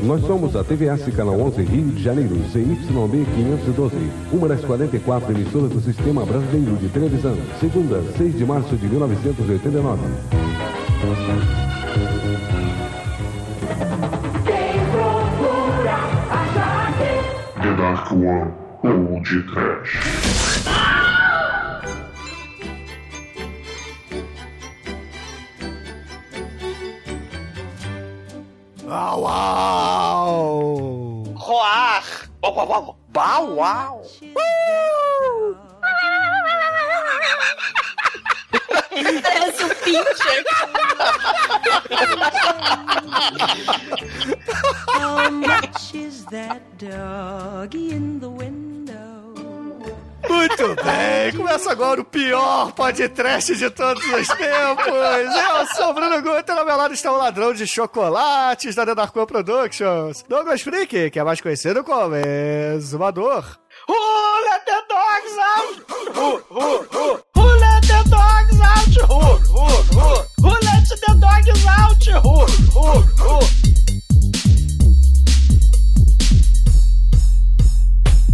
Nós somos a TVS Canal 11 Rio de Janeiro, CYB 512, uma das 44 emissoras do Sistema Brasileiro de Televisão. Segunda, 6 de março de 1989. Quem procura achar que The Dark One ou de Trash. Wow, wow, wow. Bow wow. Parece um pincher. How much is that doggy in the wind? Muito bem, começa agora o pior podcast de todos os tempos. Eu sou o Bruno Guter, ao meu lado está o ladrão de chocolates da The Darko Productions, Douglas Freak, que é mais conhecido como Exumador. Who the dogs out? Who, who, who? Who let the dogs out? Who, who, who? Who the dogs out? Who, who, who?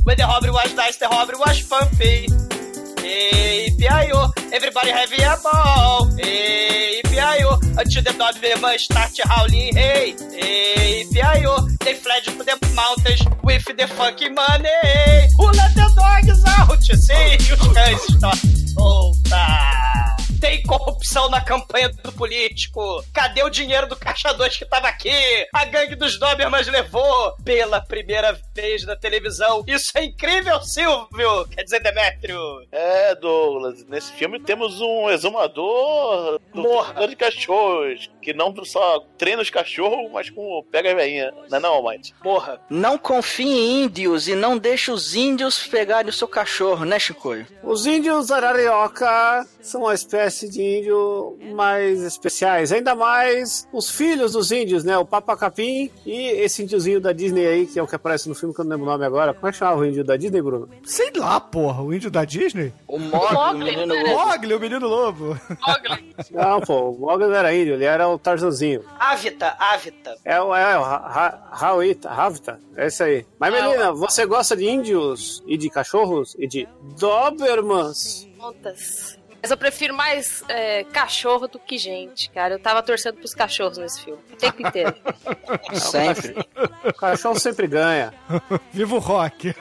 When the robbery was nice, the robbery was pumpy. Hey, P.I.O. Everybody have a ball. Hey, P.I.O. Until the Doberman start howling. Hey, hey, P.I.O. They fled to the mountains with the fucking money. Who let the dogs out? Sim, os cães estão solta. Tem corrupção na campanha do político. Cadê o dinheiro do caixa 2 que tava aqui? A gangue dos Dobermans levou pela primeira vez na televisão. Isso é incrível, Silvio! Quer dizer, Demétrio? É, Douglas, nesse filme temos um exumador do Morra. de cachorros, que não só treina os cachorros, mas como pega a veinha. Não é não, Mike? Porra. Não confie em índios e não deixe os índios pegarem o seu cachorro, né, Chicoio? Os índios ararioca são uma espécie de índio mais especiais. Ainda mais os filhos dos índios, né? O Papa Capim e esse índiozinho da Disney aí, que é o que aparece no filme, que eu não lembro o nome agora. Como é que chamava o índio da Disney, Bruno? Sei lá, porra, o índio da Disney? O Mogli, o Mogli, menino né? lobo. Mogli, o menino lobo. Mogli. Não, pô, o Mogli não era índio, ele era o Tarzanzinho. Ávita, Ávita. É, o- é o Rauita, Ravita, é isso aí. Mas, Ah, menina, você gosta de índios e de cachorros e de Dobermans? Contas. Mas eu prefiro mais é, cachorro do que gente, cara. Eu tava torcendo pros cachorros nesse filme. O tempo inteiro. Sempre. O cachorro sempre ganha. Viva o rock!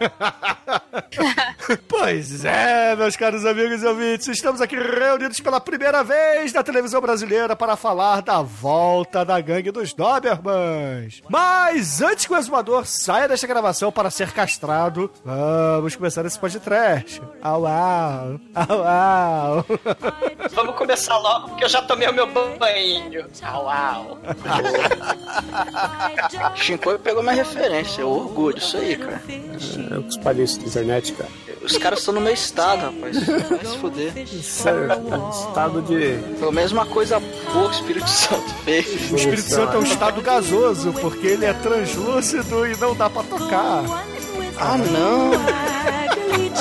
pois é, meus caros amigos e ouvintes, estamos aqui reunidos pela primeira vez na televisão brasileira para falar da volta da gangue dos Dobermans. Mas antes que o exumador saia desta gravação para ser castrado, vamos começar esse podcast. Au, au, au, au. Vamos começar logo, porque eu já tomei o meu banho. Au, au. Chicoio pegou minha referência, eu orgulho, isso aí, cara. É o que espalhei isso na internet, cara. Os caras estão no meu estado, rapaz. Vai se fuder. Sério, cara, estado de. Pelo menos uma coisa boa que o Espírito Santo fez. O Espírito Santo é um estado gasoso, porque ele é translúcido e não dá pra tocar. Ah, não.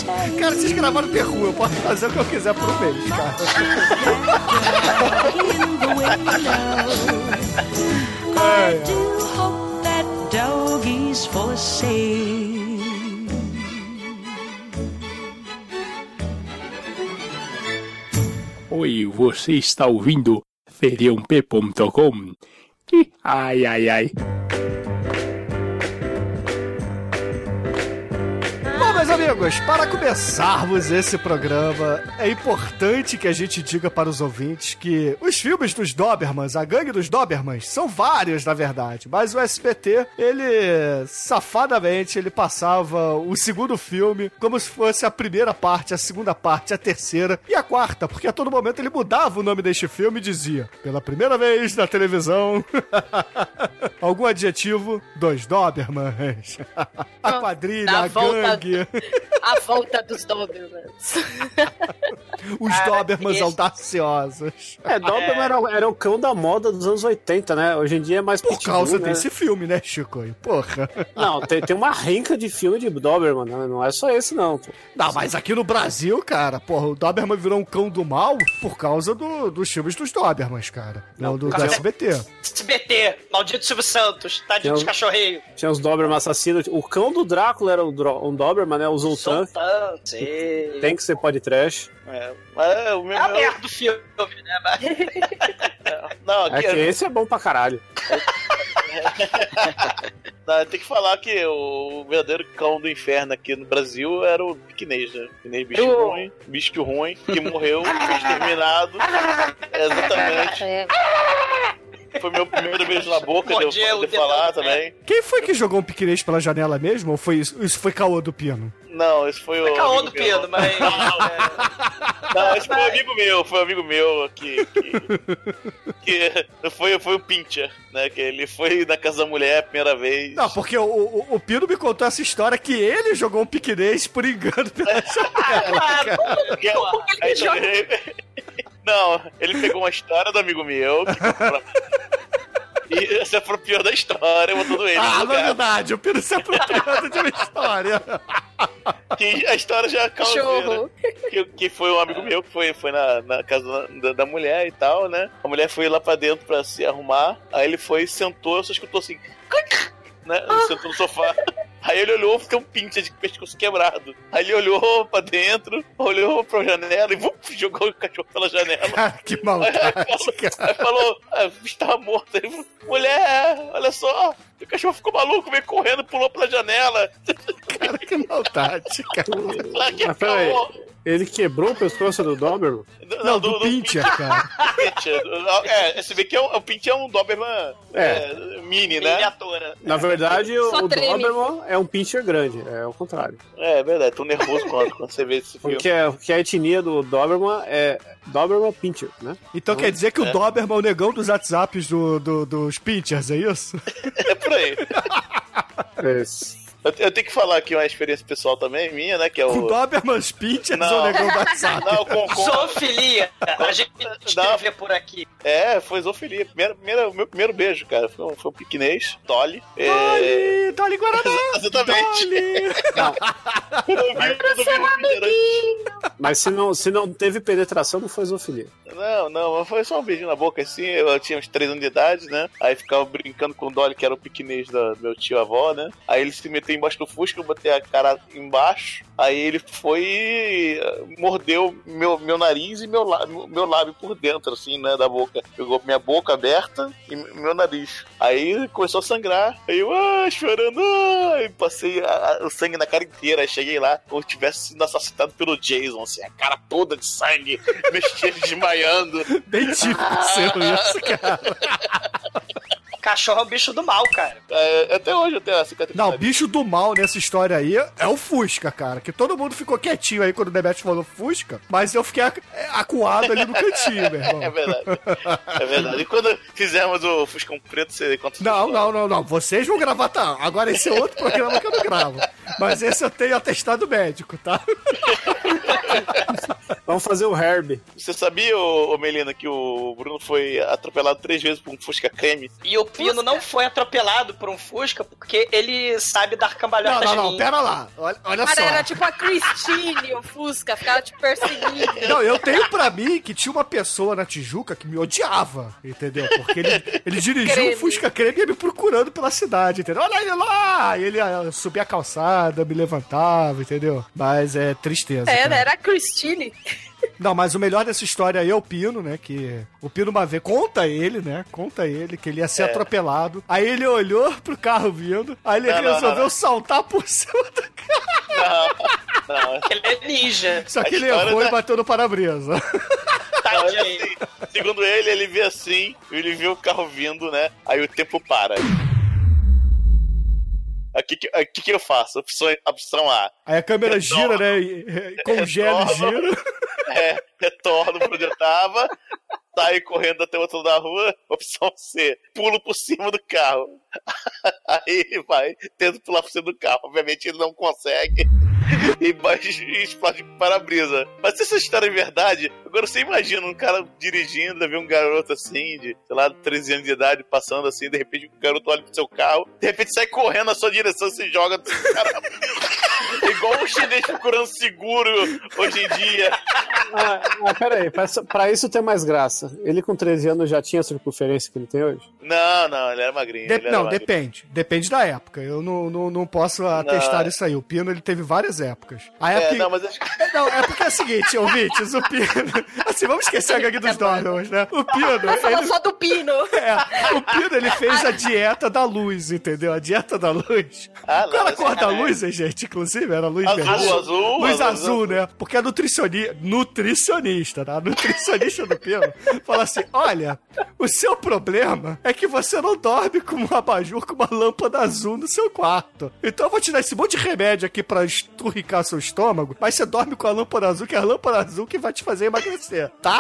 Cara, vocês gravaram Who, eu posso fazer o que eu quiser por um mês, cara. I do hope that for sale. Oi, você está ouvindo feriump.com? Ai, ai, ai. Amigos, para começarmos esse programa, é importante que a gente diga para os ouvintes que os filmes dos Dobermans, a gangue dos Dobermans, são vários, na verdade, mas o SBT, ele, safadamente, ele passava o segundo filme como se fosse a primeira parte, a segunda parte, a terceira e a quarta, porque a todo momento ele mudava o nome deste filme e dizia, pela primeira vez na televisão, algum adjetivo dos Dobermans. a quadrilha, a gangue. A volta dos Dobermans. Os Cara, Dobermans esse- audaciosos. É, Doberman era, era o cão da moda dos anos 80, né? Hoje em dia é mais Por pitbull, causa né? desse filme, né, Chico? Porra. Não, tem, tem uma renca de filme de Doberman, né? não é só esse não. Pô. Não, mas aqui no Brasil, cara, porra, o Doberman virou um cão do mal por causa do, dos filmes dos Dobermans, cara. Não, do, do cara, SBT. SBT, maldito Silvio Santos, tadinho Eu- dos cachorreiros. Tinha os Doberman assassinos. O cão do Drácula era o Dro- um Doberman, né? O Sultan, sei. Tem que ser pode trash. É, mas o meu. É a merda do filme, né? Mas- Não, É aqui, que esse é bom pra caralho. não, tem que falar que o verdadeiro cão do inferno aqui no Brasil era o piquinês, né? Piquinês bicho Eu- ruim, bicho ruim, que morreu, foi exterminado. Exatamente. É. Foi meu primeiro beijo na boca, de Mordia eu falar pé. também. Quem foi que jogou um piquenês pela janela mesmo? Ou foi isso, isso foi caô do Pino? Não, esse foi o. É caô do. Pino, mas. Não, esse foi um amigo meu, foi um amigo meu que. Que, que foi, foi o Pincher, né? Que ele foi na casa da mulher a primeira vez. Não, porque o, o, o Pino me contou essa história que ele jogou um piquenês por engano pela janela. Que- aí também- Não, ele pegou uma história do amigo meu que e se apropriou da história, botando ele Ah, lugar. novidade, o Pino se apropriando de uma história. Que a história já causou, Cachorro. que, que foi um amigo meu que foi, foi na, na casa da, da mulher e tal, né? A mulher foi lá pra dentro pra se arrumar, aí ele foi, sentou, só escutou assim, né? Sentou no sofá. Aí ele olhou, tem um pincha de pescoço quebrado. Aí ele olhou pra dentro, olhou pra janela e vup, jogou o cachorro pela janela. Cara, que maldade, cara. Aí falou, ah, o bicho tava morto. Aí, falou, mulher, olha só, o cachorro ficou maluco, veio correndo, pulou pela janela. Cara, que maldade, cara. Lá que Mas. Ele quebrou o pescoço do Doberman? Não, do Pincher, cara. Pincher. É, você vê que é um, o Pincher é um Doberman É. é, mini, né? Miniatura. Na verdade, o, Só o treme. Doberman é um pincher grande, é o contrário. É, é verdade, tô nervoso quando, quando você vê esse filme. Porque, é- porque a etnia do Doberman é Doberman Pincher, né? Então quer dizer que o Doberman é o negão dos WhatsApps do, do- dos Pinchers, é isso? É por aí. Esse. Eu, eu tenho que falar aqui uma experiência pessoal também, minha, né? Que é O o. Doberman's Pinchers Não. Não, com, com, Zoofilia. A gente Não. vê por aqui. É, foi zoofilia. Primeiro, meu primeiro beijo, cara. Foi um, foi um piquinês, Dolly. É, Dolly, Dolly Guaraná! exatamente. Dolly! No Pinterest. Mas se não, se não teve penetração, não foi zoofilia. Não, não, mas foi só um beijinho na boca assim. Eu tinha uns 3 anos de idade, né? Aí ficava brincando com o Dolly, que era o piquinês da- do meu tio avó, né? Aí ele se meteu embaixo do Fusca, eu botei a cara embaixo. Aí ele foi e mordeu meu, meu nariz e meu, lá- meu lábio por dentro, assim, né? Da boca. Pegou minha boca aberta e meu nariz. Aí começou a sangrar. Aí eu, ah, chorando, ah, e passei a- a- o sangue na cara inteira. Aí cheguei lá, como se tivesse sido assassinado pelo Jason, assim, a cara toda de sangue, mexendo, desmaiando. Bem típico seu isso, cara. Cachorro é o bicho do mal, cara. É, até hoje eu tenho a cicatriz. Não, o bicho do mal nessa história aí é o Fusca, cara. Que todo mundo ficou quietinho aí quando o Demet falou Fusca, mas eu fiquei é, acuado ali no cantinho, meu irmão. É verdade. É verdade. E quando fizermos o Fuscão Preto, você conta essa Não, não, não, não. Vocês vão gravar, tá? Agora esse é outro programa que eu não gravo. Mas esse eu tenho atestado médico, tá? Vamos fazer o Herb. Você sabia, ô, ô Melina, que o Bruno foi atropelado três vezes por um Fusca creme? E o Pino não foi atropelado por um Fusca porque ele sabe dar Não, cambalhotas não, não, de pera lá. Olha, olha Cara, só. era tipo a Christine, o Fusca, ficava te perseguindo. Não, eu tenho pra mim que tinha uma pessoa na Tijuca que me odiava, entendeu? Porque ele, ele dirigiu Creme. um Fusca creme e ia me procurando pela cidade, entendeu? Olha ele lá! E ele ah, subia a calçada, me levantava, entendeu? Mas é tristeza. É, cara. né? Era a Christine. Não, mas o melhor dessa história aí é o Pino, né? Que o Pino uma vez conta ele, né? Conta ele que ele ia ser É. atropelado. Aí ele olhou pro carro vindo, aí ele Não, não, resolveu não, não. saltar por cima do carro. Não, Ele é ninja. Só que A ele errou da- e bateu no para-brisa. não, Tadinho. assim, segundo ele, ele vê assim, ele vê o carro vindo, né? Aí o tempo para. O que, que, o que que eu faço? Opção, opção A. Aí a câmera gira, né? e- e- Congela e Retorno. gira. É, retorno pra onde eu tava, saio correndo até o outro lado da rua. Opção C, pulo por cima do carro. Aí ele vai, tenta pular por cima do carro. Obviamente ele não consegue. E, e explode para-brisa. Mas se essa história é verdade, agora você imagina um cara dirigindo, vê um garoto assim, de, sei lá, 13 anos de idade, passando assim, de repente o garoto olha pro seu carro, de repente sai correndo na sua direção se joga carro. Igual o chinês procurando seguro hoje em dia. Ah, ah, pera aí, pra, pra isso ter mais graça. Ele com 13 anos já tinha a circunferência que ele tem hoje? Não, não, ele era magrinho. De- ele era não, magrinho. depende. Depende da época. Eu não, não, não posso atestar isso aí. O Pino, ele teve várias épocas. A época... É, não, mas acho que Não, é porque é o seguinte, ouvintes, o Pino... Assim, vamos esquecer a gangue dos Dobermans, né? O Pino, falar ele... só do Pino. É, o Pino, ele fez a dieta da luz, entendeu? A dieta da luz. Ah, não, Qual era a cor é- da luz, gente? Inclusive, era luz Azul, vermelha. azul, Luz azul, azul, né? Porque a nutricioni... nutricionista, tá? A nutricionista do Pino fala assim, olha, o seu problema é que você não dorme com um abajur, com uma lâmpada azul no seu quarto. Então eu vou te dar esse monte de remédio aqui pra esturricar seu estômago, mas você dorme com a lâmpada azul, que é a lâmpada azul que vai te fazer emagrecer, tá?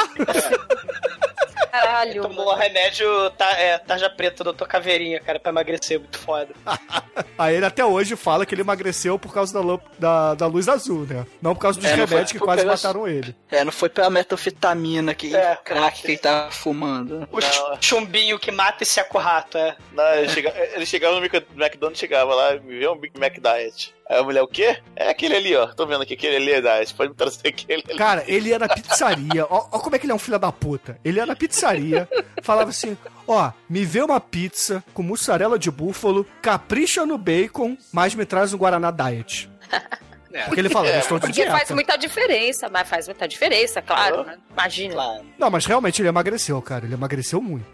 Caralho. Tomou remédio tá, é, tarja preta, doutor Caveirinha, cara, pra emagrecer, muito foda. Aí ele até hoje fala que ele emagreceu por causa da, lâmp- da, da luz azul, né? Não por causa dos É, não foi remédios que quase pelas- mataram ele. É, não foi pela metanfetamina que É. crack que ele tava fumando. O ch- chumbinho que mata e seca o rato, é. Não, ele, chega- ele chegava no McDonald's, chegava lá, me vê um Big Mac Diet. Aí a mulher, o quê? É aquele ali, ó. Tô vendo aqui, aquele ali é Diet. Pode me trazer aquele ali. Cara, ele ia na pizzaria. Ó, ó como é que ele é um filho da puta. Ele ia na pizzaria, falava assim: Ó, me vê uma pizza com mussarela de búfalo, capricha no bacon, mas me traz um Guaraná Diet. Porque ele fala, eu estou de Porque dieta. faz muita diferença, mas faz muita diferença, claro. né? Imagina. Não, mas realmente ele emagreceu, cara. Ele emagreceu muito.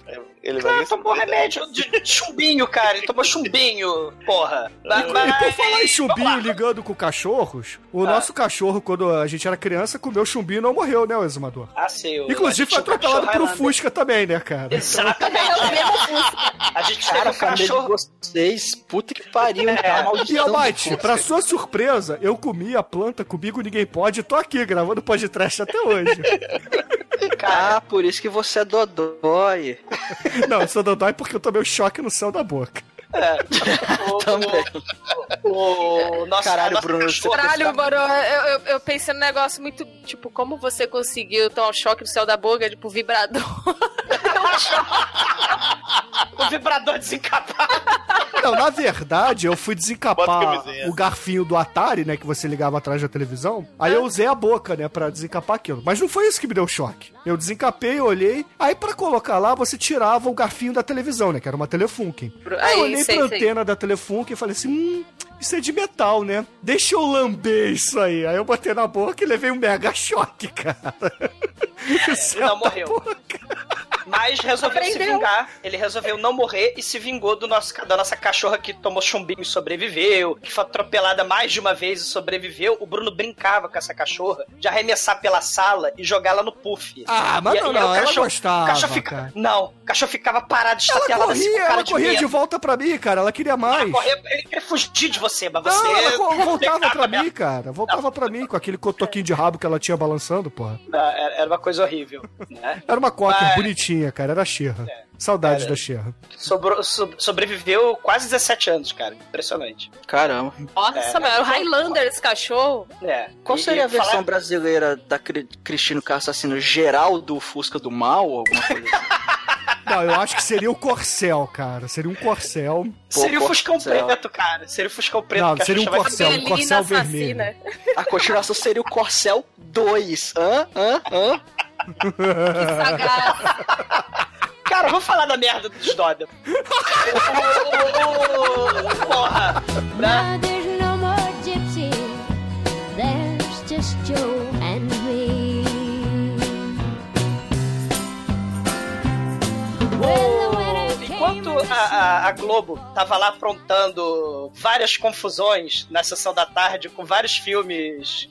Ele Claro, vai tomou remédio de chumbinho, cara. Ele tomou chumbinho, porra. Mas- E por falar em chumbinho ligando com cachorros, o Ah. nosso cachorro, quando a gente era criança, comeu chumbinho e não morreu, né, o exumador? Ah, sim. o- a Inclusive foi atropelado cachorro por Highlander. Fusca também, né, cara? Exatamente. É o mesmo Fusca. A gente Cara, teve a um família de cachorro. vocês, puta que pariu, É. tá uma E. Almighty, pra sua surpresa, eu comi a planta comigo ninguém pode e tô aqui gravando podcast até hoje. Ah, por isso que você é dodói. Não, eu sou dodói porque eu tomei um choque no céu da boca. O, Também. o, o nosso, Caralho, nossa Bruno, Caralho, mano, eu, eu, eu pensei num negócio muito, tipo, como você conseguiu tomar um choque no céu da boca, tipo, vibrador. O vibrador desencapado. Não, na verdade, eu fui desencapar o garfinho do Atari, né, que você ligava atrás da televisão. Aí eu usei a boca, né, pra desencapar aquilo. Mas não foi isso que me deu choque. Eu desencapei, olhei. Aí pra colocar lá, você tirava o garfinho da televisão, né, que era uma Telefunken. Aí eu olhei sei, pra sei. antena da Telefunken e falei assim, hum, isso é de metal, né? Deixa eu lamber isso aí. Aí eu botei na boca e levei um mega choque, cara. O céu não da morreu. boca. Mas resolveu se Aprendeu. vingar. Ele resolveu não morrer e se vingou do nosso, da nossa cachorra que tomou chumbinho e sobreviveu, que foi atropelada mais de uma vez e sobreviveu. O Bruno brincava com essa cachorra de arremessar pela sala e jogá-la no puff. Ah, mas E- não, e não, o ela cachorro- gostava, o cachorro fica- cara. Não, o cachorro ficava parado, Ela estatelado assim, com corria, cara ela de corria de medo. volta pra mim, cara. Ela queria mais. Correr- Ele queria fugir de você, mas você... Não, ela co- voltava pra mim, cara. Voltava pra mim com aquele cotoquinho de rabo que ela tinha balançando, porra. Não, Era era uma coisa horrível, né? Era uma cocker Mas- bonitinha, cara. Era a Xerra. Saudades Era. da Xerra. Sobrou- so- sobreviveu quase 17 anos, cara. Impressionante. Caramba. Nossa, É. mano, o Highlander, esse cachorro. É. Qual seria e a versão falar- brasileira da Cri Cristino K assassino geral do Fusca do Mal? ou Alguma coisa assim? Não, eu acho que seria o Corcel, cara. Seria um Corcel. Seria o Pô, Fuscão Corcel. preto, cara. Seria o Fuscão preto Não, seria um Corcel, um Corcel assassina. vermelho. A continuação seria o Corcel 2. Hã? Hã? Hã? Que sagaz. Cara, vamos falar da merda dos Dodder. Porra! Né? Now Enquanto a, a- a Globo tava lá aprontando várias confusões na sessão da tarde com vários filmes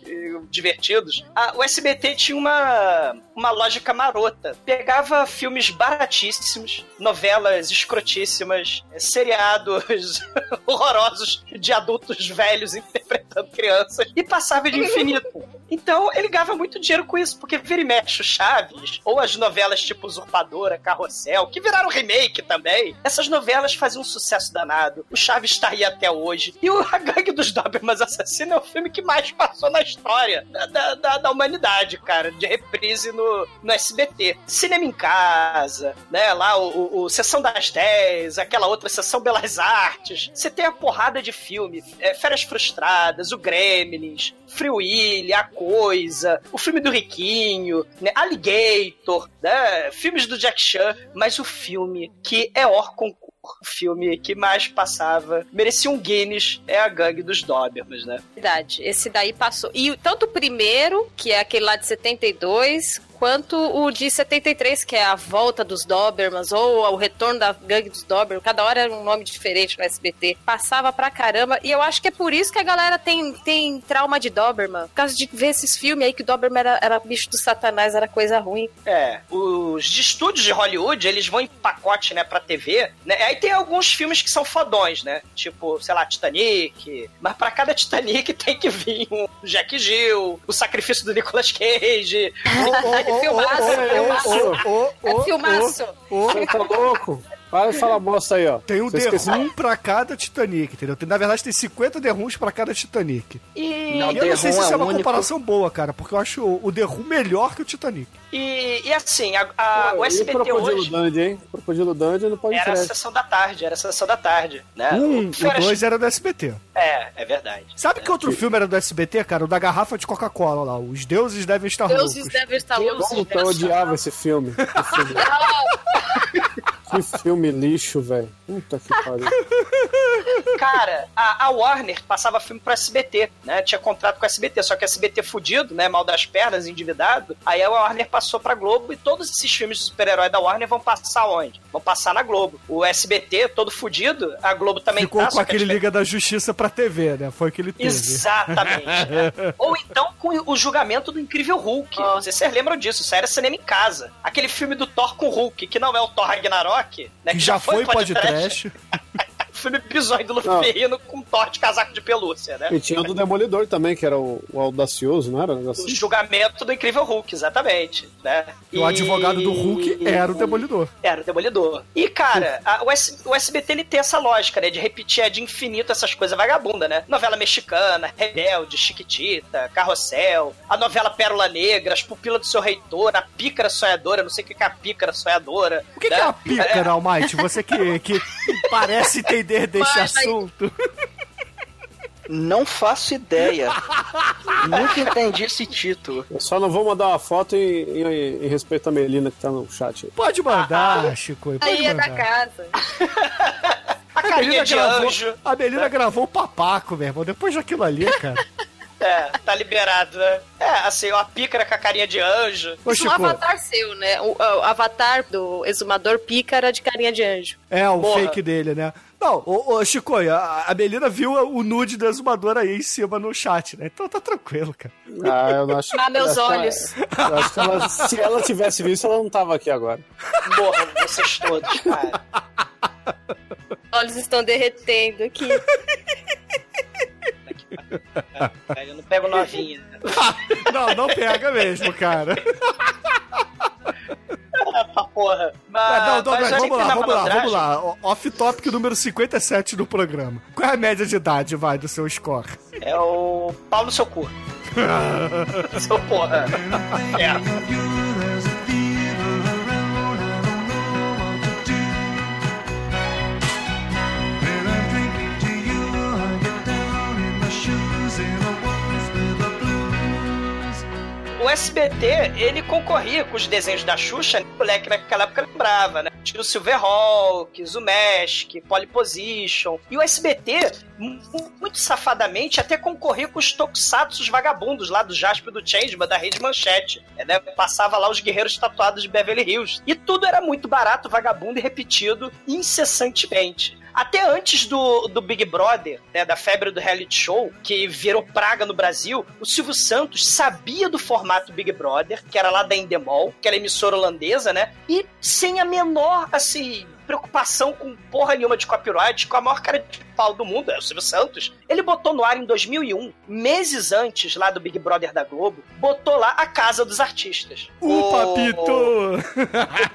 divertidos, a- o SBT tinha uma, uma lógica marota. Pegava filmes baratíssimos, novelas escrotíssimas, seriados horrorosos de adultos velhos interpretando crianças e passava de infinito. Então ele ganhava muito dinheiro com isso, porque vira e mexe o Chaves, ou as novelas tipo Usurpadora, Carrossel, que viraram remake também. Essas novelas Goodfellas fazia um sucesso danado. O Chaves tá aí até hoje. E o A Gangue dos Dobermans Assassinos é o filme que mais passou na história da, da, da humanidade, cara, de reprise no, no SBT. Cinema em casa, né? Lá o, o, o Sessão das 10, aquela outra Sessão Belas Artes. Você tem a porrada de filme. É, Férias Frustradas, o Gremlins, Free Willy, A Coisa, o filme do Riquinho, né? Alligator, né? Filmes do Jack Chan, mas o filme que é concurso o filme que mais passava, merecia um Guinness, é a Gangue dos Dobermans, né? Verdade. Esse daí passou. E tanto o primeiro, que é aquele lá de 72, quanto o de 73, que é a volta dos Dobermans, ou o retorno da gangue dos Dobermans. Cada hora era um nome diferente no SBT. Passava pra caramba. E eu acho que é por isso que a galera tem, tem trauma de Doberman. Por causa de ver esses filmes aí que Doberman era, era bicho do satanás, era coisa ruim. É, os de estúdios de Hollywood, eles vão em pacote, né, pra TV, né? Aí tem alguns filmes que são fodões, né? Tipo, sei lá, Titanic. Mas pra cada Titanic tem que vir um Jack Gill, o sacrifício do Nicolas Cage. filmaço, filmaço. É filmaço. Você tá louco? Para de falar bosta aí, ó. Tem um Você? Room pra cada Titanic, entendeu? Tem, na verdade, tem 50 The Rooms pra cada Titanic. E, Não, E eu não sei se isso é é uma único- comparação boa, cara, porque eu acho o The Room melhor que o Titanic. e, e assim, a, a- Pô, o e SBT hoje Dandy, hein? Crocodilo Dandy não pode era a sessão da tarde, era a sessão da tarde, né? Um, O o dois era do SBT. É, é verdade. Sabe que outro filme era do SBT, cara? O da garrafa de Coca-Cola lá. Os deuses devem estar Deuses loucos. devem estar loucos. Como que eu odiava esse filme? Que filme, que filme lixo, velho. Puta que pariu. Cara, a, a Warner passava filme pro SBT, né? Tinha contrato com a SBT, só que a SBT fudido, né? Mal das pernas, endividado. Aí a Warner passou pra Globo e todos esses filmes de super-herói da Warner vão passar onde? Vão passar na Globo. O SBT, todo fudido, a Globo também Ficou tá, com a aquele Liga da Justiça pra TV, né? Foi o que ele teve. Exatamente. né? Ou então com o julgamento do Incrível Hulk. Não sei se vocês lembram disso, isso era cinema em casa. Aquele filme do Thor com o Hulk, que não é o Thor Ragnarok, né? Que já foi podcast. filme bizonho do Não. Luferrino com Thor de casaco de pelúcia, né? E tinha o do Demolidor também, que era o, o audacioso, não era? O assim? julgamento do Incrível Hulk, exatamente. Né? O advogado do Hulk era o Demolidor. Era o Demolidor. E, cara, a- o, S- o SBT ele tem essa lógica, né? De repetir é de infinito essas coisas vagabundas, né? Novela mexicana, Rebelde, Chiquitita, Carrossel, a novela Pérola Negra, As Pupilas do Seu Reitor, a Pícara Sonhadora, não sei o que que é a Pícara Sonhadora. O que, que né? é a pícara, Almighty? Você que, que parece entender desse Mas aí- assunto. Não faço ideia. Nunca entendi esse título. Eu só não vou mandar uma foto em, em- em respeito à Melina que tá no chat. Pode mandar, Chico. Pode Aí é da mandar. casa. A A carinha Melina, de gravou, anjo. a Melina gravou o papaco, meu irmão. Depois daquilo ali, cara. É, tá liberado, né? É, assim, a Pícara com a carinha de anjo. Ô, Isso é um avatar seu, né? O, o avatar do exumador pícara de carinha de anjo. é o Porra. fake dele, né? Não, ô, ô Chico, a, a Melina viu o nude do exumador aí em cima no chat, né? Então tá tranquilo, cara. Ah, eu não acho Ah, meus olhos. ela- eu acho que ela- se ela tivesse visto, ela não tava aqui agora. Morram vocês todos, cara. Os olhos estão derretendo aqui. Eu não pego novinha. Não, não pega mesmo, cara. Pra porra. Mas, não, não, mas mas olha vamos lá, vamos lá, vamos lá. O- Off-topic número 57 do programa. Qual é a média de idade, vai, do seu score? É o pau no seu cu. seu porra. É. O SBT, ele concorria com os desenhos da Xuxa, né? o moleque naquela época lembrava, né? Tinha o Silverhawks, o Magic, Polyposition. E o SBT, mu- muito safadamente, até concorria com os tokusatsu vagabundos lá do Jasper do Changeman, da Rede Manchete. né? Passava lá os guerreiros tatuados de Beverly Hills. E tudo era muito barato, vagabundo e repetido incessantemente. Até antes do, do Big Brother, né, da febre do reality show, que virou praga no Brasil, o Silvio Santos sabia do formato Big Brother, que era lá da Endemol, que era emissora holandesa, né? E sem a menor, assim, preocupação com porra nenhuma de copyright, com a maior cara de pau do mundo, é o Silvio Santos. Ele botou no ar em 2001, meses antes lá do Big Brother da Globo, botou lá a Casa dos Artistas. O papito!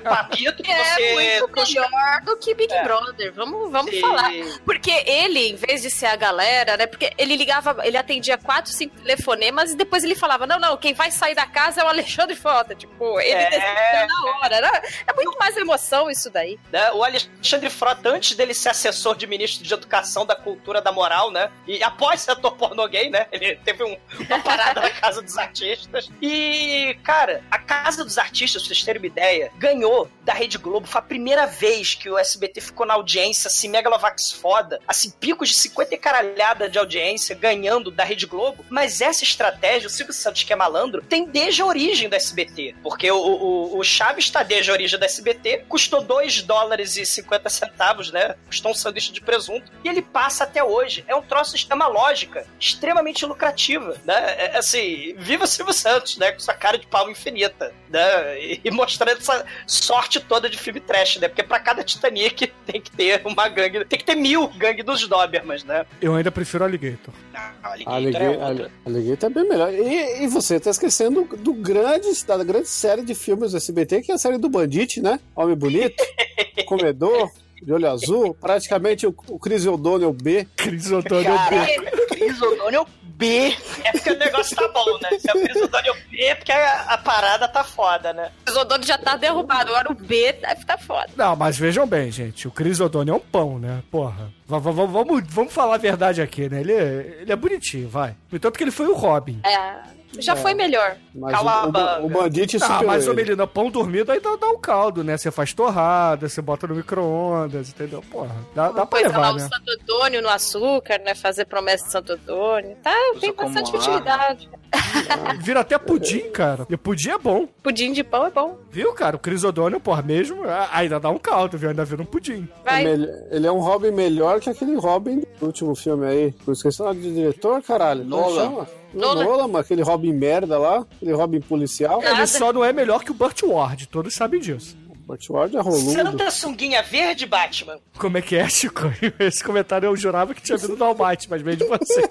O papito que É você... muito melhor do que Big É. Brother, vamos, vamos Sim. falar. Porque ele, em vez de ser a galera, né? Porque ele ligava, ele atendia quatro, cinco telefonemas e depois ele falava: não, não, quem vai sair da casa é o Alexandre Frota. Tipo, ele É. na hora. né? É muito mais emoção isso daí. né? O Alexandre Frota, antes dele ser assessor de ministro de Educação, da Cultura, da Moral, né? E após ser ator pornô gay, né? Ele teve um- uma parada na Casa dos Artistas. E, cara, a Casa dos Artistas, pra vocês terem uma ideia, ganhou da Rede Globo. Foi a primeira vez que o SBT ficou na audiência, assim, Megalovax foda. Assim, picos de 50 e caralhada de audiência, ganhando da Rede Globo. Mas essa estratégia, o Silvio Santos, que é malandro, tem desde a origem do SBT. Porque o, o, o Chaves está desde a origem do SBT, custou 2 dólares e 50 centavos, né? Custou um sanduíche de presunto. E ele passa até hoje. É um troço, é uma lógica extremamente lucrativa, né? É, assim, viva Silvio Santos, né? Com sua cara de pau infinita, né? E, e mostrando essa sorte toda de filme trash, né? Porque pra cada Titanic tem que ter uma gangue, tem que ter mil gangue dos Dobermans, né? Eu ainda prefiro Alligator. Alligator, Alligator, é Alligator é bem melhor. E, e você tá esquecendo do grande, da grande série de filmes do SBT, que é a série do Bandite, né? Homem Bonito, Comedor, de olho azul, praticamente o, o O'Donnell B. Chris O'Donnell Caraca, Cris O'Donnell B. É porque o negócio tá bom, né? Se é o Cris O'Donnell B, é porque a, a parada tá foda, né? O Zodone já tá derrubado, agora o B deve tá foda. Não, mas vejam bem, gente. O O'Donnell é um pão, né? Porra. V- v- v- vamos, vamos falar a verdade aqui, né? Ele é, ele é bonitinho, vai. No entanto que ele foi o Robin. É, já foi melhor. Mas o, o, o Bandite Ah, superou mas o menino, pão dormido aí dá, dá um caldo, né? Você faz torrada, você bota no micro-ondas, entendeu? Porra, dá, dá pra Coisa lá, levar, o né? Santo Antônio no açúcar, né? Fazer promessa de Santo Antônio. Tá, tem como bastante utilidade. Vira até pudim, cara. E pudim é bom. Pudim de pão é bom. Viu, cara? O Chris O'Donnell, porra, mesmo, ainda dá um caldo, viu? Ainda vira um pudim. Vai. É ele é um Robin melhor que aquele Robin do último filme aí. Por esqueci o nome do diretor, caralho. Como Nolan. chama? Nolan. Nolan, mas aquele Robin merda lá, aquele Robin policial. Ele só não é melhor que o Burt Ward, todos sabem disso. Burt Ward é roludo. Santa Sunguinha Verde, Batman. Como é que é, Chico? Esse comentário eu jurava que tinha vindo do Almighty, mas veio de você.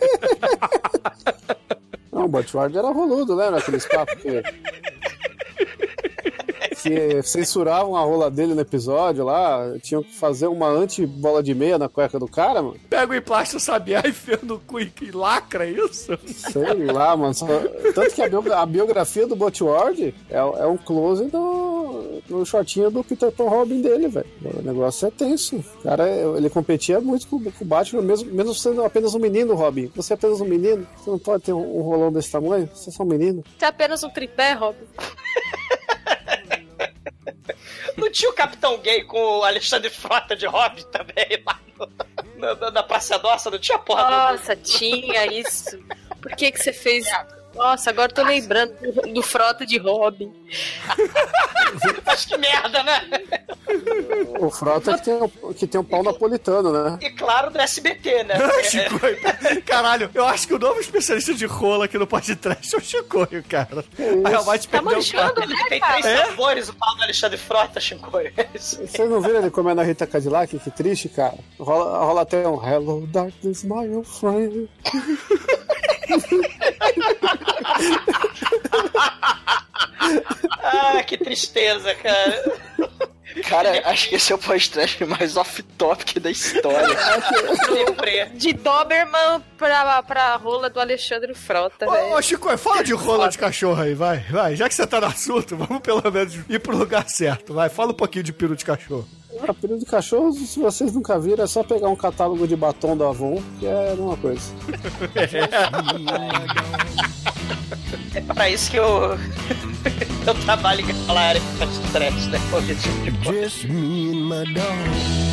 Não, o Burt Ward era roludo, lembra aqueles papos que... que censuravam a rola dele no episódio lá, tinham que fazer uma anti-bola de meia na cueca do cara, mano. Pega o emplasto sabiá e enfia no cu e e lacra é isso? Sei lá, mano. Só- Tanto que a, bio- a biografia do Burt Ward é, é um close do, no shortinho do Peter Pan Robin dele, velho. O negócio é tenso. O cara, ele competia muito com, com o Batman, mesmo, mesmo sendo apenas um menino, Robin. Você é apenas um menino, você não pode ter um, um rolão desse tamanho, você é só um menino. Tem apenas um tripé, Robin. Não tinha o Capitão Gay com o Alexandre Frota de Robin também lá no, na, na- Praça Nossa? Não tinha porra Nossa, tinha isso. Por que que você fez... Nossa, agora eu tô lembrando do, do frota de Robin. Mas que merda, né? O Frota que tem, o- que tem um pau napolitano, né? E claro, do SBT, né? Chicoio. Caralho, eu acho que o novo especialista de rola aqui no podcast é o Chicoio, cara. Aí o Almighty Tá o cara. né, Tem três sabores, o pau do Alexandre Frota, Chicoio. É. Vocês não viram ele comendo a Rita Cadillac? Que triste, cara. Rola, rola até um Hello Darkness, my old friend. Ah, que tristeza, cara. Cara, acho que esse é o podcast mais off-topic da história. De Doberman pra, pra rola do Alexandre Frota, Ô, velho. ô, Chicoio, fala de rola de cachorro aí, vai, vai. Já que você tá no assunto, vamos pelo menos ir pro lugar certo, vai. Fala um pouquinho de peru de cachorro. Ah, peru de cachorro, se vocês nunca viram, é só pegar um catálogo de batom da Avon, que é a mesma coisa. É pra isso que eu. eu trabalho em aquela área que faz stress, né? Esse tipo. Just me and my dog.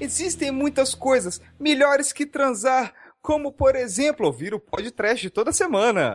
Existem muitas coisas melhores que transar, como por exemplo ouvir o podcast toda semana.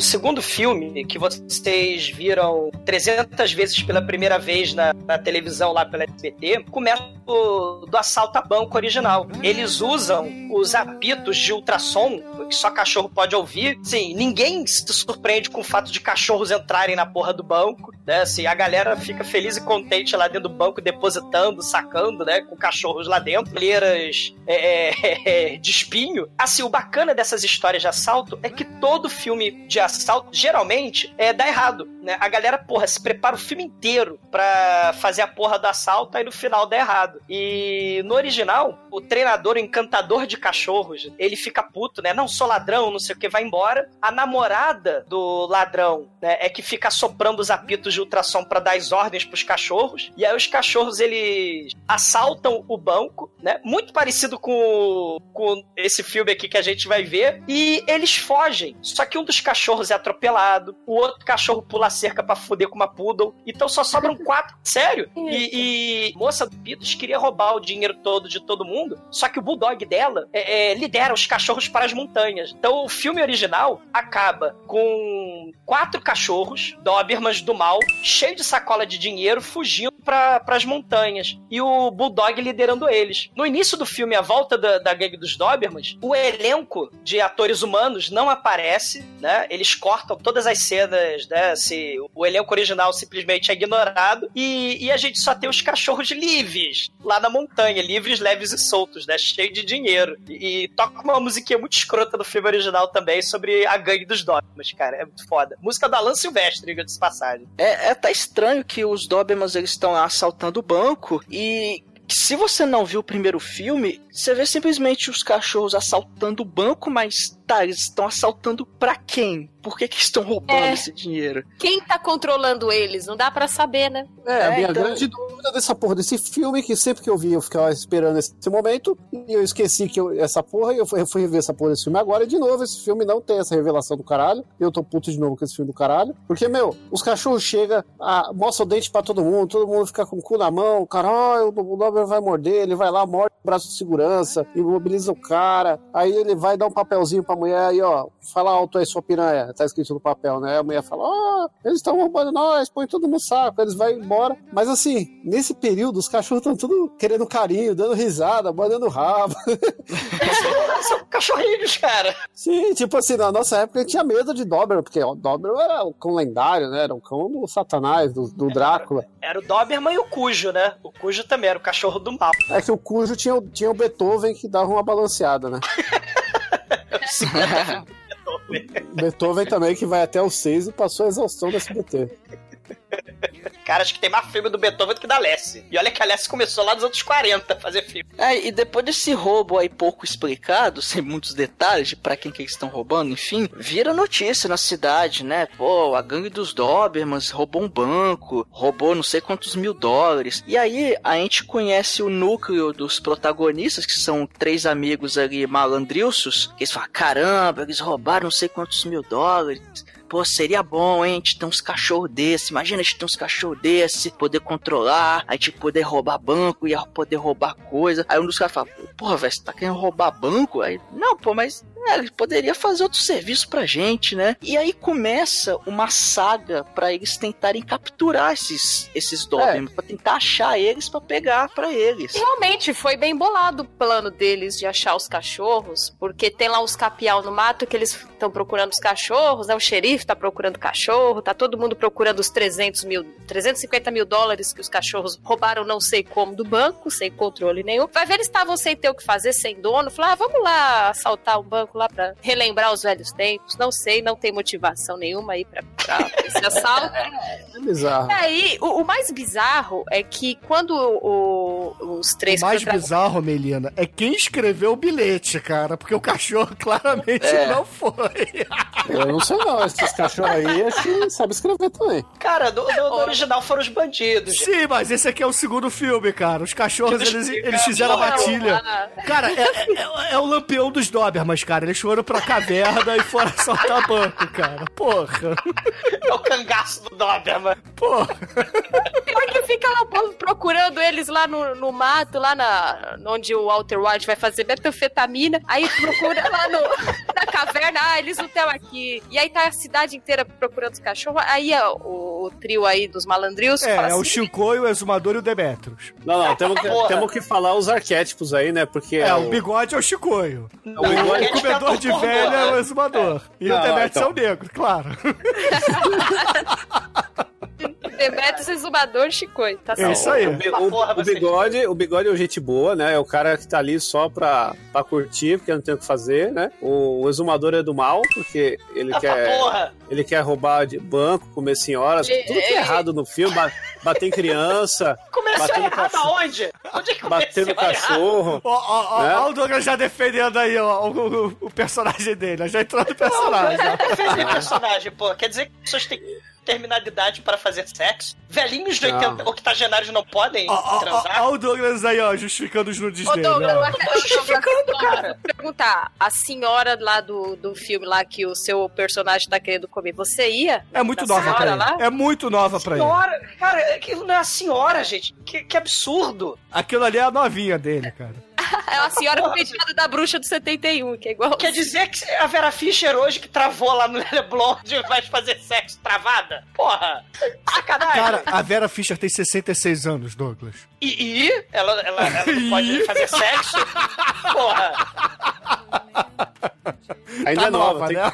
O, segundo filme, que vocês viram 300 vezes pela primeira vez na, na televisão lá pela SBT, começa do, do assalto a banco original. Eles usam os apitos de ultrassom que só cachorro pode ouvir. Sim, ninguém se surpreende com o fato de cachorros entrarem na porra do banco, né? Assim, a galera fica feliz e contente lá dentro do banco, depositando, sacando, né? Com cachorros lá dentro, colheiras é, é, de espinho. Assim, o bacana dessas histórias de assalto é que todo filme de assalto, geralmente, é, dá errado, né? A galera, porra, se prepara o filme inteiro pra fazer a porra do assalto, aí no final dá errado. E no original, o treinador, o encantador de cachorros, ele fica puto, né? Não sou ladrão, não sei o que, vai embora. A namorada do ladrão, né, é que fica soprando os apitos de ultrassom para dar as ordens pros cachorros. E aí os cachorros, eles assaltam o banco, né? Muito parecido com, com esse filme aqui que a gente vai ver. E eles fogem. Só que um dos cachorros é atropelado, o outro cachorro pula a cerca pra fuder com uma poodle. Então só sobram quatro. Sério? E, e moça do Pitos queria roubar o dinheiro todo de todo mundo. Só que o bulldog dela é, é, lidera os cachorros para as montanhas. Então o filme original acaba com quatro cachorros, Dobermans do mal, cheio de sacola de dinheiro, fugindo para as montanhas. E o Bulldog liderando eles. No início do filme, A Volta da, da Gangue dos Dobermans, o elenco de atores humanos não aparece, né? Eles cortam todas as cenas, né? Se, o elenco original simplesmente é ignorado. E, e a gente só tem os cachorros livres lá na montanha, livres, leves e soltos, né? Cheio de dinheiro. E, e toca uma musiquinha muito escrota do filme original também sobre a gangue dos Dobermans, cara. É muito foda. Música do Alan Silvestre, diga de passagem. É, é tá estranho que os Dobermans eles estão assaltando o banco e se você não viu o primeiro filme, você vê simplesmente os cachorros assaltando o banco, mas tá, eles estão assaltando pra quem? Por que, que estão roubando É. esse dinheiro? Quem tá controlando eles? Não dá pra saber, né? É, a minha então- grande dúvida dessa porra desse filme, que sempre que eu vi, eu ficava esperando esse momento, e eu esqueci que eu- essa porra, e eu fui, eu fui rever essa porra desse filme agora, e de novo, esse filme não tem essa revelação do caralho. Eu tô puto de novo com esse filme do caralho. Porque, meu, os cachorros chegam, ah, mostra o dente pra todo mundo, todo mundo fica com o cu na mão, o cara, ó, o Doberman vai morder, ele vai lá, morde o braço de segurança, imobiliza o cara, aí ele vai dar um papelzinho pra mulher, aí, ó, fala alto aí, sua piranha, tá escrito no papel, né? A mulher fala, ó, eles estão roubando nós, põe tudo no saco, eles vão embora. Mas assim, nesse período, os cachorros estão tudo querendo carinho, dando risada, mandando rabo. São cachorrinhos, cara. Sim, tipo assim, na nossa época a gente tinha medo de Doberman, porque o Doberman era o cão lendário, né? Era o cão do Satanás, do, do Drácula. Era o Doberman e o Cujo, né? O Cujo também era o cachorro do mal. É que o Cujo tinha, o- tinha o Beethoven que dava uma balanceada, né? Beethoven também, que vai até os seis e passou a exaustão do SBT. Cara, acho que tem mais filme do Beethoven do que da Lessie. E olha que a Lessie começou lá nos anos 40 a fazer filme. É, e depois desse roubo aí pouco explicado, sem muitos detalhes de pra quem que eles estão roubando, enfim, vira notícia na cidade, né? Pô, a gangue dos Dobermans roubou um banco, roubou não sei quantos mil dólares. E aí a gente conhece o núcleo dos protagonistas, que são três amigos ali malandrilços, que eles falam, caramba, eles roubaram não sei quantos mil dólares. Pô, seria bom, hein? A gente ter uns cachorros desse. Imagina a gente ter uns cachorros desse, poder controlar, a gente poder roubar banco, ia poder roubar coisa. Aí um dos caras fala, porra, velho, você tá querendo roubar banco? Aí, não, pô, mas é, ele poderia fazer outro serviço pra gente, né? E aí começa uma saga pra eles tentarem capturar esses, esses Dobermans, pra tentar achar eles pra pegar pra eles. Realmente foi bem bolado o plano deles de achar os cachorros, porque tem lá uns capial no mato que eles estão procurando os cachorros, né? O xerife tá procurando cachorro, tá todo mundo procurando os 300 mil, 350 mil dólares que os cachorros roubaram não sei como do banco, sem controle nenhum. Vai ver, eles estavam sem ter o que fazer, sem dono, falaram, ah, vamos lá assaltar um banco lá pra relembrar os velhos tempos. Não sei, não tem motivação nenhuma aí pra, pra esse assalto. É bizarro. E aí, o, o mais bizarro é que quando o- os três O mais bizarro, Melina, é quem escreveu o bilhete, cara. Porque o cachorro claramente É. não foi. Eu não sei não, esses cachorros aí acho que sabe escrever também. Cara, do, do- do original foram os bandidos. Sim, mas esse aqui é o segundo filme, cara. Os cachorros, Eles eles, fizeram a matilha. ah. Cara, é, é- é o lampião dos Dobermans, cara. Eles foram pra caverna e foram assaltar banco, cara. Porra. É o cangaço do Doberman. Porra. Pior que fica lá o povo procurando eles lá no, no mato, lá na, onde o Walter White vai fazer metanfetamina. Aí procura lá no. da caverna, ah, eles não estão aqui. E aí tá a cidade inteira procurando os cachorros. Aí ó, o, o trio aí dos malandrios É, fala é o assim, Chicoio, o Exumador e o Demetrius. Não, não, temos que, temos que falar os arquétipos aí, né? Porque É, o bigode é o Chicoio. o bigode- O comedor de velha é o Exumador. E o Não, Demetrius então. é o negro, claro. 哈哈哈哈哈 Demetrius Exumador Chicoi. Tá É certo. isso aí. O, o- o bigode, o bigode é o gente boa, né? É o cara que tá ali só pra, pra curtir, porque não tem o que fazer, né? O, o exumador é do mal, porque ele Ah, quer. porra. Ele quer roubar de banco, comer senhoras, Ele- tudo que é errado no filme, ba- bater em criança, Começou errado cachorro. aonde? Onde é que Bater no começou errado? cachorro. Ó, ó, ó, né? ó o Douglas já defendendo aí, ó, o, o- o personagem dele. Já entrou no personagem. Não, ó. defender personagem, pô. Quer dizer que as pessoas têm determinada idade para fazer sexo? Velhinhos de Não. 80, octogenários não podem Ó, transar? ó o Douglas aí, ó, justificando os nudes Ô, dele. Douglas, ó. eu quero justificando, cara. perguntar, a senhora lá do, do filme lá que o seu personagem tá querendo comer, você ia? É muito nova pra lá? É muito nova pra ele. Senhora, cara, aquilo não é a senhora, gente. Que, que absurdo. Aquilo ali é a novinha dele, cara. É a senhora com penteado da bruxa do 71, que é igual. Quer dizer que a Vera Fischer hoje que travou lá no Leblon vai fazer sexo travada? Porra, sacanagem. Cara, a Vera Fischer tem 66 anos, Douglas. E, e? Ela, ela, ela não pode fazer sexo? Porra. Ainda Tá é nova, nova, tem né?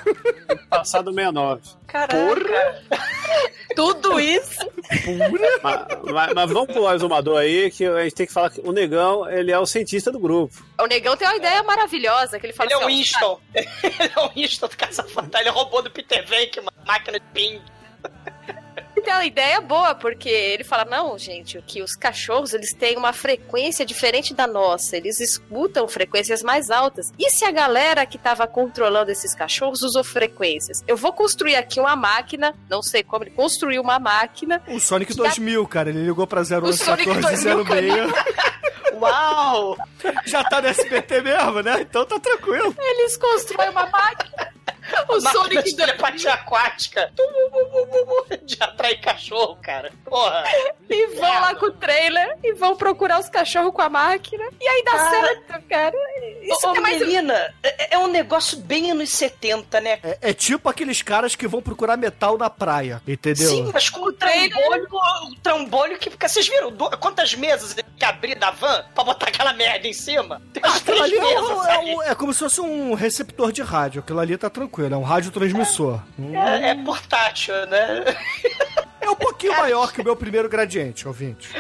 que passar do 69. Caraca. Tudo isso? mas, mas- mas vamos pro exumador aí, que a gente tem que falar que o negão, ele é o cientista do grupo. O negão tem uma ideia maravilhosa, que ele fala Ele é o assim, ó, Winston. Ele é o Winston do Caça-Fantasma. Ele roubou do Peter Venk uma máquina de ping. Tem uma ideia boa, porque ele fala, não, gente, que os cachorros, eles têm uma frequência diferente da nossa, eles escutam frequências mais altas. E se a galera que tava controlando esses cachorros usou frequências? Eu vou construir aqui uma máquina, não sei como, ele construiu uma máquina. O Sonic que dá- 2000, cara, ele ligou pra O Sonic 0111406. 2000, Uau! Já tá no SBT mesmo, né? Então tá tranquilo. Eles constroem uma máquina. O Máquina Sonic de telepatia aquática. De atrair cachorro, cara. Porra. E vão lá com o trailer e vão procurar os cachorros com a máquina. E aí dá Cara. certo, cara. Isso Ô, é mais. Melina, é, é um negócio bem anos 70, né? É, é tipo aqueles caras que vão procurar metal na praia, entendeu? Sim, mas com o trambolho, o trambolho que fica. Vocês viram do- quantas mesas ele tem que abrir da van pra botar aquela merda em cima? Tem Aquilo três ali é, mesas um- é um- é como se fosse um receptor de rádio. Aquilo ali tá tranquilo, é um radiotransmissor. É, é portátil, né? É um pouquinho maior que o meu primeiro gradiente, ouvinte.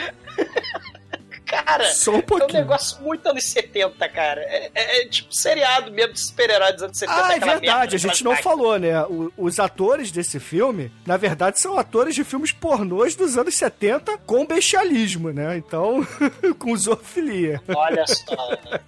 Cara, Só um é um pouquinho. negócio muito anos 70, cara. É, é- é tipo seriado mesmo de super-herói dos anos 70. Ah, é verdade, a gente não falou, né? O- os atores desse filme, na verdade, são atores de filmes pornôs dos anos 70 com bestialismo, né? Então, com zoofilia. Olha só. né?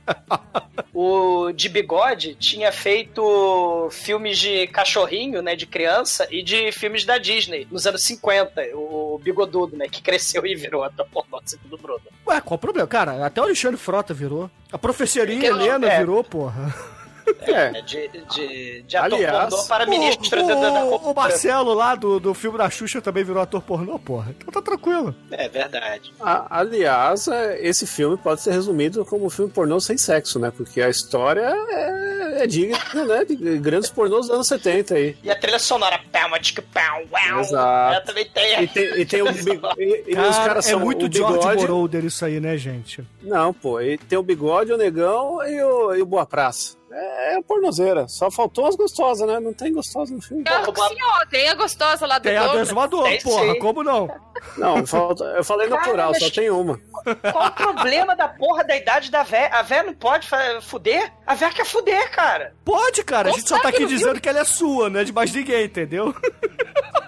O de bigode tinha feito filmes de cachorrinho, né, de criança, e de filmes da Disney, nos anos 50. O bigodudo, né, que cresceu e virou até pornô, segundo o Bruno. Ué, qual o problema? Cara, até o Alexandre Frota virou. A não- Helena é. virou, porra. É. De, de, de ator Aliás, pornô para ministro o, da, da, da o, Marcelo lá do, do filme da Xuxa também virou ator pornô, porra. Então tá tranquilo. É verdade. A- aliás, é, esse filme pode ser resumido como um filme pornô sem sexo, né? Porque a história é, é digna né? de grandes pornôs dos anos 70 aí. E a trilha sonora, pau, matica, pau, uau. Exato. Ela também tem. E tem, e tem o e- e Cara, os caras é são muito o George bigode. Moroder isso aí, né, gente? Não, pô, e tem o bigode, o negão e o, e o Boa Praça. É, é pornozeira. Só faltou as gostosas, né? Não tem gostosa no filme. Ah, Sim, ó, tem a gostosa lá do Tem a do Douglas. exumador, Tem porra, sim. como não? Não, falta, eu falei no Cara, plural, mas- só tem uma. Qual o problema da porra da idade da véia? A véia não pode fuder? A véia quer fuder, cara. Pode, cara, a gente só tá aqui no dizendo que ela é sua, não é de mais ninguém, entendeu?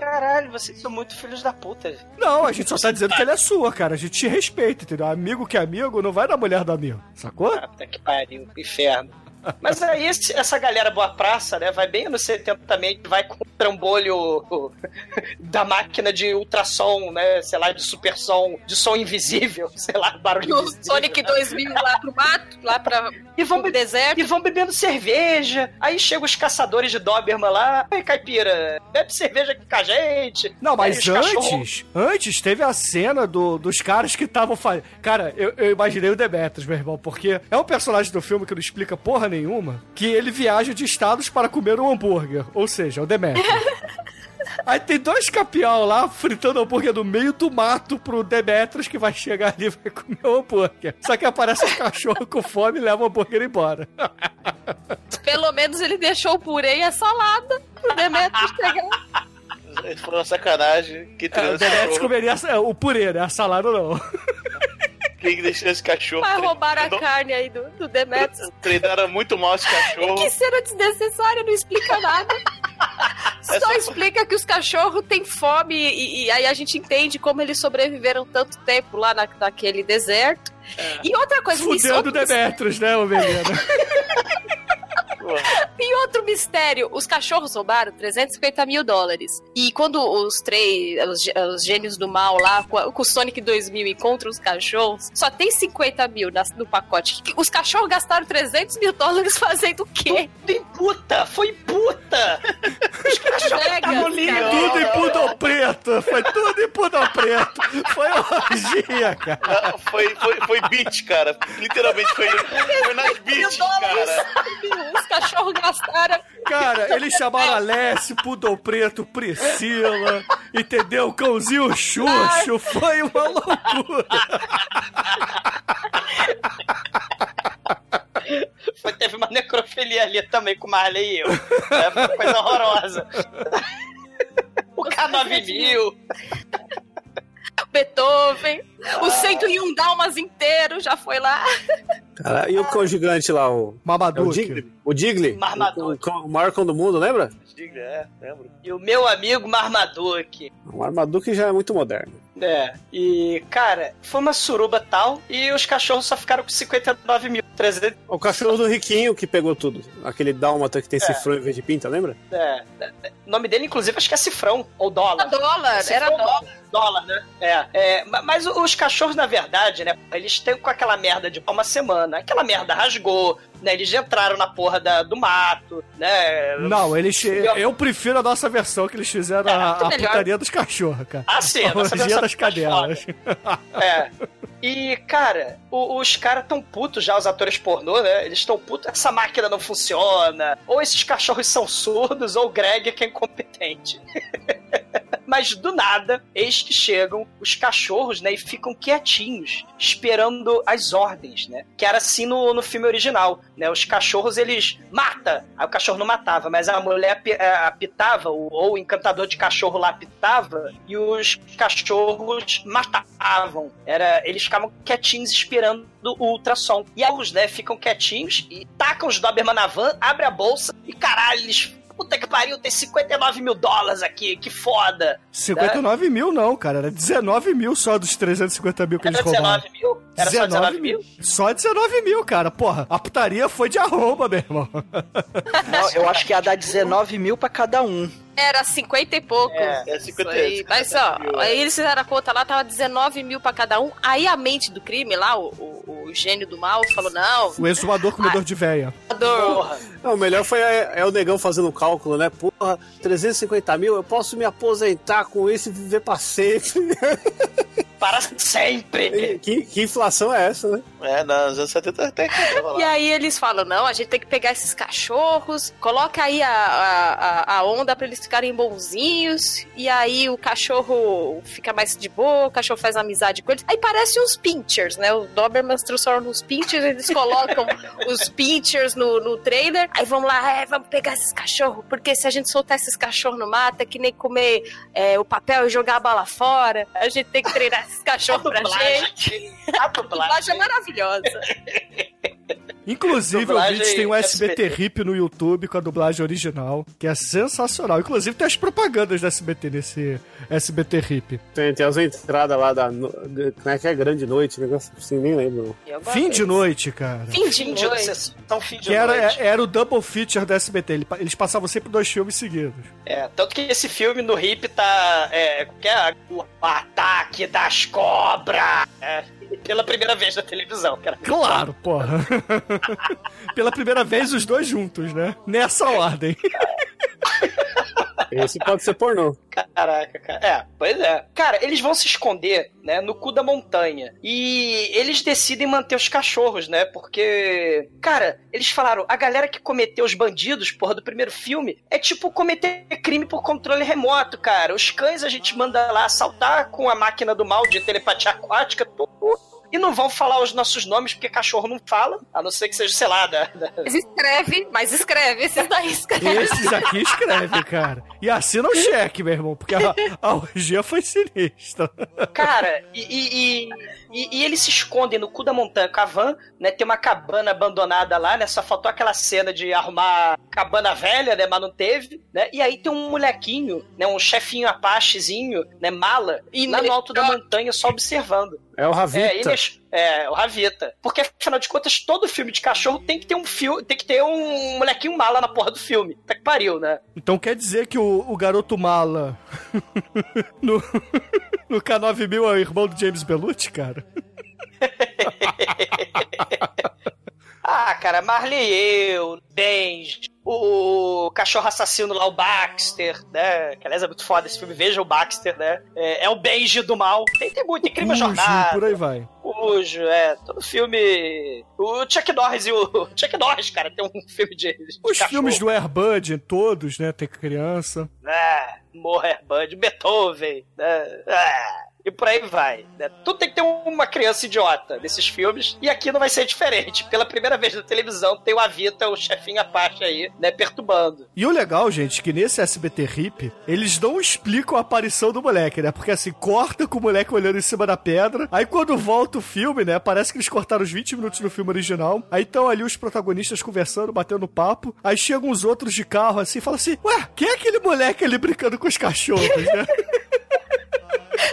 Caralho, vocês são muito filhos da puta. Não, a gente só tá dizendo que ela é sua, cara. A gente te respeita, entendeu? Amigo que é amigo não vai na mulher do amigo, sacou? Puta que pariu, inferno. Mas aí esse- essa galera boa praça, né, vai bem anos 70 também, vai com trambolho o- da máquina de ultrassom, né? Sei lá, de supersom, de som invisível, sei lá, barulho No invisível. Sonic 2000 lá pro mato, lá pra, e vão pro deserto. E vão bebendo cerveja. Aí chegam os caçadores de Doberman lá. Ei, caipira, bebe cerveja aqui com a gente. Não, mas cachorros- antes, antes teve a cena do, dos caras que estavam fazendo. Cara, eu, eu imaginei o Demetrius, meu irmão, porque é um personagem do filme que não explica porra nenhuma, que ele viaja de estados para comer um hambúrguer. Ou seja, o Demetrius. Aí tem dois capial lá fritando hambúrguer no meio do mato pro Demetrius que vai chegar ali e vai comer o hambúrguer. Só que aparece um cachorro com fome e leva o hambúrguer embora. Pelo menos ele deixou o purê e a salada pro Demetrius pegar. Foi uma sacanagem. Que É, o Demetrius comeria o purê, né? A salada não. Quem deixou esse cachorro? Vai roubar a carne aí do, do Demetrius. Treinaram muito mal esse cachorro. Que cena desnecessária, não explica nada. Só explica que os cachorros têm fome e, e aí a gente entende como eles sobreviveram tanto tempo lá na, naquele deserto. E outra coisa, Fudendo o outro, Demetrius, né, ô menino? e outro mistério, os cachorros roubaram 350 mil dólares. E quando os três, os, os gênios do mal lá, com, a- com o Sonic 2000 encontram os cachorros, só tem 50 mil nas- no pacote. Os cachorros gastaram 300 mil dólares fazendo o quê? Tudo em puta! Foi puta! Os cachorros Vegas, estavam lindos. Tudo em pudor preto, foi tudo em pudor preto. Foi orgia, cara. Não, Foi, foi, foi beat, cara. Literalmente foi, foi nas beats, cara. Os cachorros gastaram. Cara, eles chamaram Alessio, Pudor Preto, Priscila, entendeu? Cãozinho Xuxo, foi uma loucura. Foi, teve uma necrofilia ali também com o Marley e eu. É, foi uma coisa horrorosa. O K9000. Beethoven, o 101 Dalmas inteiro já foi lá. Cara, e o cão gigante lá, o. Marmaduke. É o Digli? O Digli? Marmaduke. O, o, o maior cão do mundo, lembra? Diga, é, lembro. E o meu amigo Marmaduke. O Marmaduke já é muito moderno. É, e cara, foi uma suruba tal e os cachorros só ficaram com 59 mil. 300, O cachorro do Riquinho que pegou tudo. Aquele dálmata que tem É. cifrão em vez de pinta, lembra? é, é, é, o nome dele, inclusive, acho que é cifrão ou dólar. dólar, Cifrão era ou dólar. Dólar, né? É, é, ma- mas os cachorros, na verdade, né? Eles têm com aquela merda de uma semana. Aquela merda rasgou, né? Eles entraram na porra da- do mato, né? Não, eles. Eu prefiro a nossa versão que eles fizeram a, muito a melhor. putaria dos cachorros, cara. Ah, sim, a a nossa orgia versão das é cadelas. É. E, cara, o- os caras tão putos já, os atores pornô, né? Eles tão putos, essa máquina não funciona. Ou esses cachorros são surdos, ou o Greg que é incompetente. Mas do nada, eis que chegam os cachorros, né? E ficam quietinhos, esperando as ordens, né? Que era assim no, no filme original, né? Os cachorros, eles mata. Aí o cachorro não matava, mas a mulher eh, apitava, ou o encantador de cachorro lá apitava, e os cachorros matavam. Era, eles ficavam quietinhos esperando o ultrassom. E alguns, né, ficam quietinhos e tacam os Doberman na van, abre a bolsa e caralho, eles. Puta que pariu, tem 59 mil dólares aqui, que foda. 59 mil não, cara. Era 19 mil só dos 350 mil que Era eles roubaram. 19 mil? Era só 19 mil? Só 19 mil, cara. Porra, a putaria foi de arroba, meu irmão. Não, eu acho que ia dar 19 mil pra cada um. Era 50 e pouco. É, é 50 Isso aí. Mas ó, aí eles fizeram a conta lá, tava 19 mil pra cada um. Aí a mente do crime lá, o, o- o gênio do mal, falou: não, O exumador comedor de véia. Porra. Não, o melhor foi é, é o negão fazendo o cálculo, né? Porra, 350 mil, eu posso me aposentar com isso e viver pra sempre. Para sempre. que, que inflação é essa, né? É, nos anos 70 até que E aí eles falam, não, a gente tem que pegar esses cachorros, coloca aí a, a, a- onda pra eles ficarem bonzinhos, e aí o cachorro fica mais de boa, o cachorro faz amizade com eles. Aí parece uns pinchers, né? O Doberman se transforma nos pinchers, eles colocam os pinchers no, no trailer, aí vamos lá, é, vamos pegar esses cachorros, porque se a gente soltar esses cachorros no mato, é que nem comer é, o papel e jogar a bala fora, a gente tem que treinar esses cachorros pra gente. A A dublagem é maravilhosa. Inclusive, Dublagem ouvintes, tem um SBT, SBT. RIP no YouTube com a dublagem original, que é sensacional. Inclusive, tem as propagandas da SBT nesse SBT RIP. Tem, tem as entradas lá da. Como é que é? Grande Noite, negócio assim, nem lembro. Fim de noite, cara. Fim de noite. sessão, fim de Que era, noite. era o double feature da SBT. Ele- Eles passavam sempre dois filmes seguidos. É, tanto que esse filme no Hip tá. É, que é o ataque das cobras! É, pela primeira vez na televisão, cara. Claro, porra. Pela primeira vez, os dois juntos, né? Nessa ordem. Esse pode ser pornô. Caraca, cara. É, pois é. Cara, eles vão se esconder, né, no cu da montanha. E eles decidem manter os cachorros, né? Porque, cara, eles falaram, a galera que cometeu os bandidos, porra, do primeiro filme, é tipo cometer crime por controle remoto, cara. Os cães a gente manda lá assaltar com a máquina do mal de telepatia aquática, tudo. E não vão falar os nossos nomes, porque cachorro não fala, a não ser que seja, sei lá, da, da- Mas escreve, mas escreve, esses daí escreve. Esses aqui escrevem, cara. E assina o cheque, meu irmão, porque a, a orgia foi sinistra. Cara, e, e, e- e- e eles se escondem no cu da montanha com a van, né? Tem uma cabana abandonada lá, né? Só faltou aquela cena de arrumar cabana velha, né? Mas não teve, né? E aí tem um molequinho, né? Um chefinho apachezinho, né? Mala, e lá no alto da montanha só observando. É o Ravita. É, ele é, é, o Ravita. Porque, afinal de contas, todo filme de cachorro tem que ter um fio, tem que ter um molequinho mala na porra do filme. Tá que pariu, né? Então quer dizer que o, o garoto mala no, no K9000 é o irmão do James Belucci, cara? Ah, cara, Marley eu, Benji, o cachorro assassino lá, o Baxter, né? Que aliás é muito foda esse filme, veja o Baxter, né? É, é o Benji do mal. Tem, tem muito, incrível Cujo, jornada. por aí vai. Cujo, é, todo filme. O Chuck Norris e o. Chuck Norris, cara, tem um filme de. de Os cachorro. filmes do Airbud, todos, né? Tem criança. É, Moherbud, Beethoven, né? É, e por aí vai. Né? Tudo tem que ter uma criança idiota nesses filmes. E aqui não vai ser diferente. Pela primeira vez na televisão, tem o Avita, o chefinho Apache aí, né? Perturbando. E o legal, gente, que nesse SBT RIP, eles não explicam a aparição do moleque, né? Porque assim, corta com o moleque olhando em cima da pedra. Aí quando volta o filme, né? Parece que eles cortaram os 20 minutos do filme original. Aí estão ali os protagonistas conversando, batendo papo. Aí chegam uns outros de carro assim e falam assim: Ué, quem é aquele moleque ali brincando com os cachorros, né?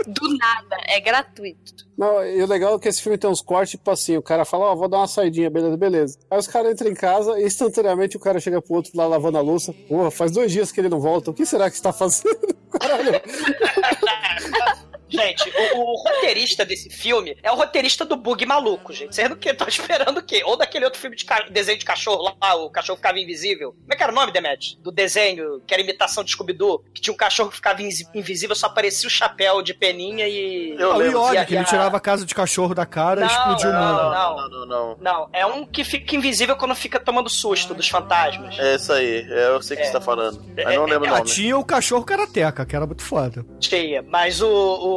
Do nada, é gratuito. Não, e o legal é que esse filme tem uns cortes, tipo assim, o cara fala, ó, vou dar uma saidinha, beleza, beleza. Aí os caras entram em casa e instantaneamente o cara chega pro outro lá lavando a louça. Porra, faz dois dias que ele não volta. O que será que está fazendo? Caralho. Gente, o, o roteirista desse filme é o roteirista do Bug Maluco, gente. Vocês não estão esperando o quê? Ou daquele outro filme de ca- desenho de cachorro lá, o cachorro ficava invisível. Como é que era o nome, Demet? Do desenho, que era imitação de Scooby-Doo, que tinha um cachorro que ficava invis- invisível, só aparecia o chapéu de peninha e... Ah, o E a- Iog, que e ele tirava a casa de cachorro da cara e Não, explodiu o não, mundo. não. Não, não, não. Não, é um que fica invisível quando fica tomando susto dos fantasmas. É isso aí, é, eu sei o que você tá falando. Mas não lembro o Ah, nome. tinha o cachorro karateca, que era muito foda. Cheia, mas o, o,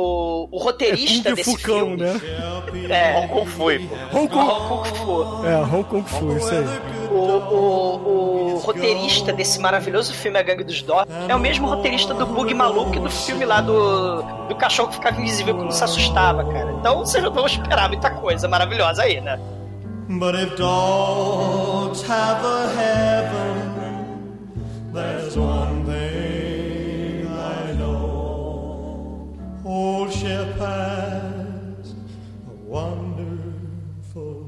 o roteirista Kung desse Fucão, filme... né? É, Hong Kong foi, pô. Hong Kong. Hong Kong Fu. É, Hong Kong Fu, isso aí. O, o, o roteirista desse maravilhoso filme A Gangue dos Dó é o mesmo roteirista do Bug Maluco e do filme lá do, do cachorro que ficava invisível quando se assustava, cara. Então vocês não vão esperar muita coisa maravilhosa aí, né? But if dogs have a heaven, there's one thing Old ship has a wonderful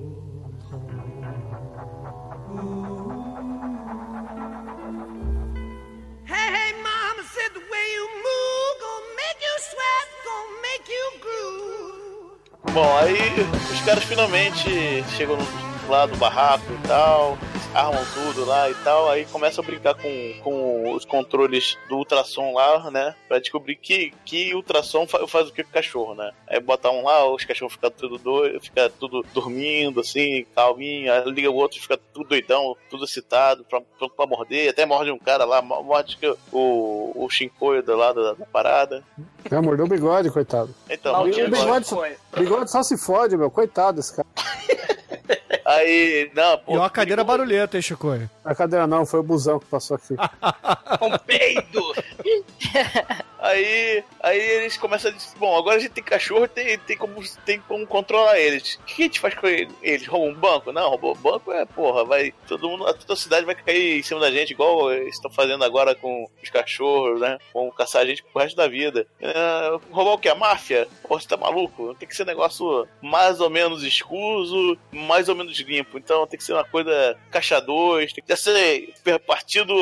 Hey, hey, mama said the way you move gonna make you sweat, gonna make you groove. Bom, aí os caras finalmente chegam no- lá do barraco e tal, armam tudo lá e tal, aí começam a brincar com, com os controles do ultrassom lá, né? Pra descobrir que, que ultrassom fa- faz o que com o cachorro, né? Aí botar um lá, os cachorros ficam tudo doido, fica tudo dormindo, assim, calminho, aí liga o outro fica tudo doidão, tudo excitado, pra, pronto pra morder, até morde um cara lá, mo- morde que o, o Shinkoio do lado da, da parada. É, mordeu o bigode, coitado. Então, o bigode, bigode só se fode, meu. Coitado desse cara. Aí, não, pô. E uma cadeira barulhenta, hein, Chicoio? A cadeira não, foi o busão que passou aqui. Com peido! Aí, aí eles começam a dizer, bom, agora a gente tem cachorro, tem, tem, como, tem como controlar eles. O que a gente faz com eles? Eles roubam um banco? Não, roubou um banco é, porra, vai, todo mundo, toda a cidade vai cair em cima da gente, igual eles estão fazendo agora com os cachorros, né? Vão caçar a gente pro resto da vida. É, roubar o que? A máfia? Pô, você tá maluco? Tem que ser um negócio mais ou menos escuso, mais ou menos limpo. Então tem que ser uma coisa caixa 2, tem que ser partido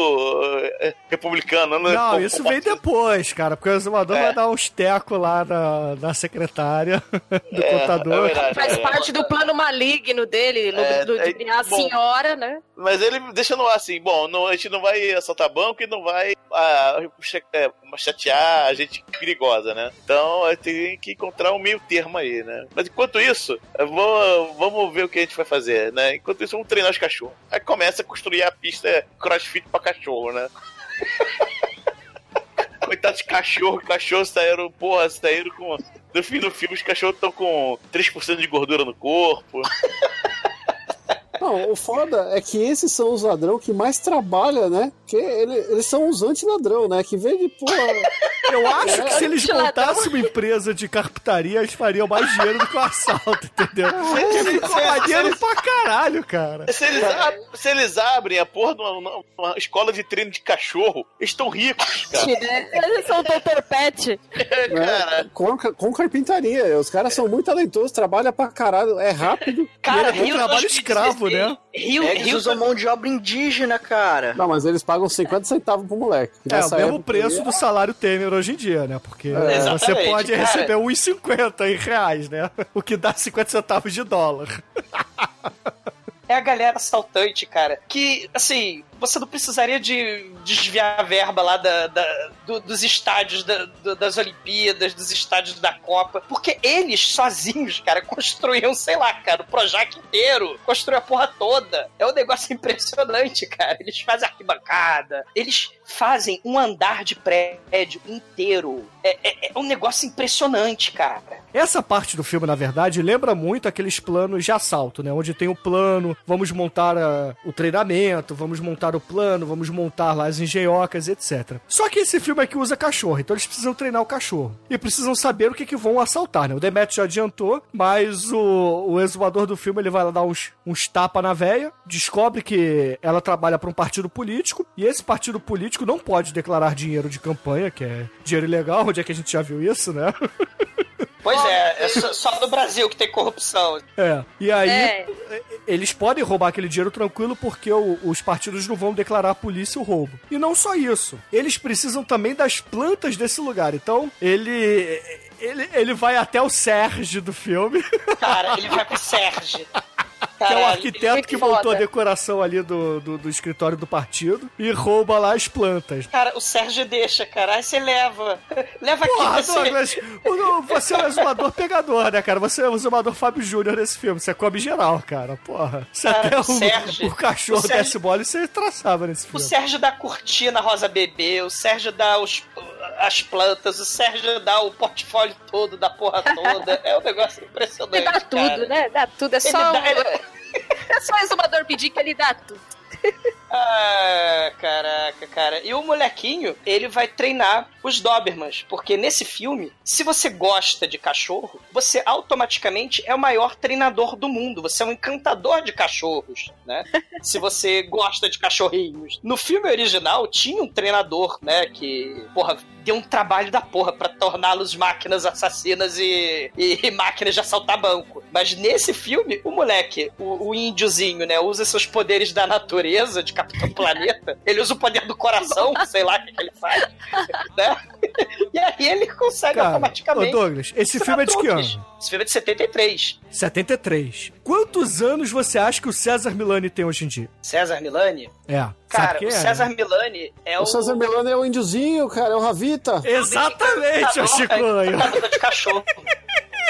eh, republicano, né? Não, Como- isso como vem depois, cara, porque o exumador É. vai dar uns tecos lá na, na secretária do É, contador. é verdade. Faz É. parte do plano maligno dele, no- É, do, de é, criar a bom. senhora, né? Mas ele deixa no ar assim, bom, não, a gente não vai assaltar banco e não vai ah, cha- é, chatear a gente perigosa, né? Então eh, tem que encontrar um meio termo aí, né? Mas enquanto isso, eu vou- vamos ver o que a gente vai fazer, né? Enquanto isso, vamos treinar os cachorros. Aí começa a construir a pista crossfit pra cachorro, né? Coitado de cachorro, cachorro saíram, porra, saíram com. No fim do filme, os cachorros estão com 3% de gordura no corpo. Não, o foda é que esses são os ladrão que mais trabalham, né? Porque ele- eles são os anti-ladrão, né? Que vem de porra. Eu acho que se eles montassem uma empresa de carpintaria, eles fariam mais dinheiro do que o assalto, entendeu? Porque ficou maneiro pra caralho, cara. Se eles, ab- se eles abrem a porra de uma, uma escola de treino de cachorro, eles estão ricos, cara. Eles são Dr. Pet. né? Com, com carpintaria. Os caras são muito talentosos, trabalham pra caralho, é rápido. Cara, e é Rio trabalho 2016, escravo, né? Rio, eles usam mão de obra indígena, cara. Não, mas eles pagam 50 centavos pro moleque. É, o mesmo época preço do salário Temer hoje em dia, né? Porque É. você pode cara. receber 1,50 em reais, né? O que dá 50 centavos de dólar. É a galera assaltante, cara. Que, assim, você não precisaria de desviar a verba lá da, da- do- dos estádios da- do- das Olimpíadas, dos estádios da Copa. Porque eles, sozinhos, cara, construíam, sei lá, cara, o Projac inteiro. Construíam a porra toda. É um negócio impressionante, cara. Eles fazem arquibancada. Eles fazem um andar de prédio inteiro. É, é- é um negócio impressionante, cara. Essa parte do filme, na verdade, lembra muito aqueles planos de assalto, né? Onde tem o plano, vamos montar ah, o treinamento, vamos montar o plano, vamos montar lá as engenhocas, etc. Só que esse filme aqui usa cachorro, então eles precisam treinar o cachorro. E precisam saber o que, que vão assaltar, né? O Demet já adiantou, mas o, o exumador do filme ele vai lá dar uns, uns tapa na véia, descobre que ela trabalha para um partido político, e esse partido político não pode declarar dinheiro de campanha, que é dinheiro ilegal, onde é que a gente já viu isso, né? Pois é, é só, no Brasil que tem corrupção. É. E aí, É. eles podem roubar aquele dinheiro tranquilo porque o- os partidos não vão declarar à polícia o roubo. E não só isso. Eles precisam também das plantas desse lugar. Então, ele. Ele, ele vai até o Sérgio do filme. Cara, ele vai pro Sérgio. que é o Caralho, arquiteto que montou a decoração ali do, do, do escritório do partido e rouba lá as plantas. Cara, o Sérgio deixa, cara. Aí você leva. Leva aqui Porra, você. Douglas, o- você é o exumador pegador, né, cara? Você é o exumador Fábio Júnior nesse filme. Você come geral, cara. Porra. Se Cara, até o o, Sérgio- o cachorro o Sérgio- desse mole, você traçava nesse O filme. Sérgio dá cortina rosa bebê, o Sérgio dá os, as plantas, o Sérgio dá o portfólio todo da porra toda. É um negócio impressionante. Ele dá tudo, cara. né? Dá tudo. É Ele só. dá- o- ele- É só o exumador pedir que ele dá tudo. Ah, caraca, cara. E o molequinho, ele vai treinar os Dobermans. Porque nesse filme, se você gosta de cachorro, você automaticamente é o maior treinador do mundo. Você é um encantador de cachorros, né? se você gosta de cachorrinhos. No filme original, tinha um treinador, né? Que, porra, deu um trabalho da porra pra torná-los máquinas assassinas e, e máquinas de assaltar banco. Mas nesse filme, o moleque, o, o índiozinho, né, usa seus poderes da natureza, de Capitão Planeta. Ele usa o poder do coração, sei lá o que, que ele faz, né? E aí ele consegue Cara, automaticamente. ô Douglas, esse filme é de que ano? Esse filme é de 73. 73. Quantos anos você acha que o César Milani tem hoje em dia? César Milani? É. Cara, o é, César né? Milani é o. O César Milano é o índiozinho, cara, é o Ravita. Exatamente, ô Chicoio. Encantador de cachorro.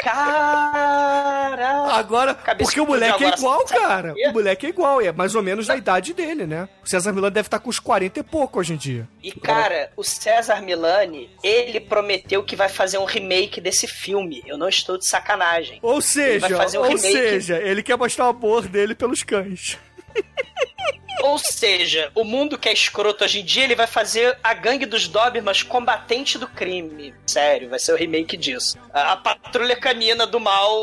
Caraca! Agora, porque o moleque é igual, cara. O moleque é igual, é mais ou menos da idade dele, né? O César Milani deve estar com uns 40 e pouco hoje em dia. E cara, o César Milani, ele prometeu que vai fazer um remake desse filme. Eu não estou de sacanagem. Ou Ele seja, fazer um ou remake. seja, ele quer mostrar o amor dele pelos cães. Ou seja, o mundo que é escroto hoje em dia, ele vai fazer a gangue dos Dobermans combatente do crime. Sério, vai ser o remake disso. A, a patrulha canina do mal,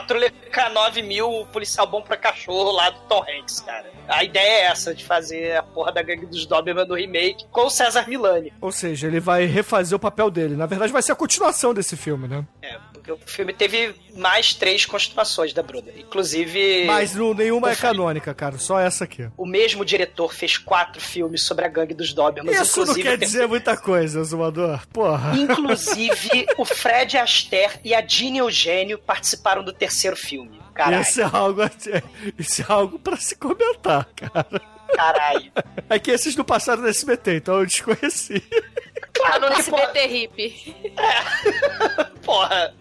patrulha K9000, o policial bom pra cachorro lá do Tom Hanks, cara. A ideia é essa, de fazer a porra da gangue dos Doberman do remake com o César Milani. Ou seja, ele vai refazer o papel dele. Na verdade, vai ser a continuação desse filme, né? É, porque o filme teve mais três continuações da Brother. Inclusive. Mas não- nenhuma é canônica, cara. Só essa aqui. O mesmo diretor fez quatro filmes sobre a gangue dos Dobermans. Isso não quer dizer muita coisa, Zumador. Porra. Inclusive, o Fred Astaire e a Dini Eugênio participaram do terceiro filme. Caralho. Isso é algo, isso é algo pra se comentar, cara. Caralho. É que esses não passaram no SBT, então eu desconheci. Tá no SBT Hip. Porra.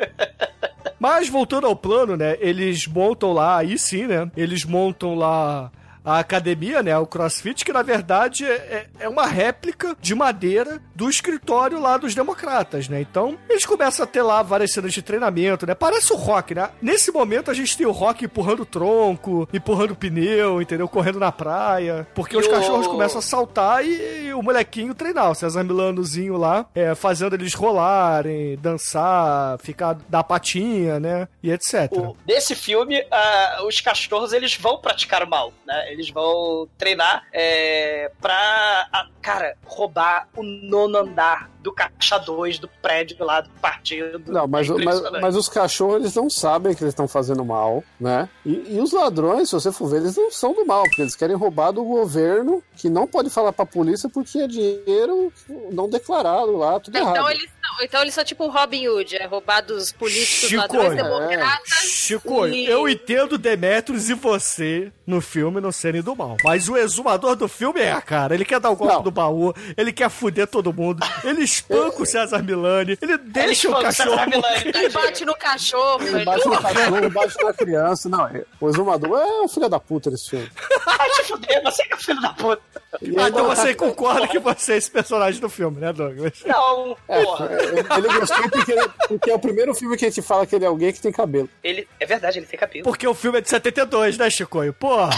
Mas voltando ao plano, né? Eles montam lá, aí sim, né? Eles montam lá a academia, né? O CrossFit, que na verdade é, é uma réplica de madeira do escritório lá dos democratas, né? Então, eles começam a ter lá várias cenas de treinamento, né? Parece o rock, né? Nesse momento a gente tem o rock empurrando tronco, empurrando pneu, entendeu? Correndo na praia. Porque E os o- cachorros começam a saltar e, o molequinho treinar, o César Milanozinho lá, é, fazendo eles rolarem, dançar, ficar dar patinha, né? E etc. O- Nesse filme, ah, os cachorros eles vão praticar o mal, né? Eles vão treinar é, pra, ah, cara, roubar o nono andar do caixa 2 do prédio lá do partido. Não, mas, É mas, mas os cachorros eles não sabem que eles estão fazendo mal, né? E, e os ladrões, se você for ver, eles não são do mal, porque eles querem roubar do governo, que não pode falar pra polícia porque é dinheiro não declarado lá, tudo Então errado. eles, são, então eles são tipo Robin Hood, é roubar dos políticos, Chico, ladrões, é. democratas. Chico, e- eu entendo Demetrius e você no filme não serem do mal. Mas o exumador do filme é, cara. Ele quer dar o golpe do baú, ele quer fuder todo mundo, ele espanca o César Milani, ele deixa o espanca o cachorro. César Milani, Ele bate no cachorro. Ele bate no cachorro, bate na criança. Não, o exumador é um filho da puta nesse filme. Vai te fuder, você que é filho da puta. E Ah, então o você concorda que você é esse personagem do filme, né, Douglas? Não, É, porra. ele gostou porque, porque é o primeiro filme que a gente fala que ele é alguém que tem cabelo. Ele, é verdade, ele tem cabelo. Porque o filme é de 72, né, Chicoio? Porra!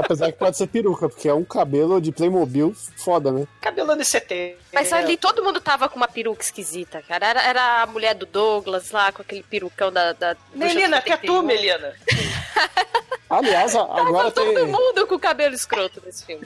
Apesar que pode ser peruca, porque é um cabelo de Playmobil foda, né? Cabelo anos 70. Mas ali todo mundo tava com uma peruca esquisita, cara. Era, era a mulher do Douglas lá, com aquele perucão da. da Melina, que é tu, Melina? Aliás, agora Todo tem. mundo com cabelo escroto nesse filme.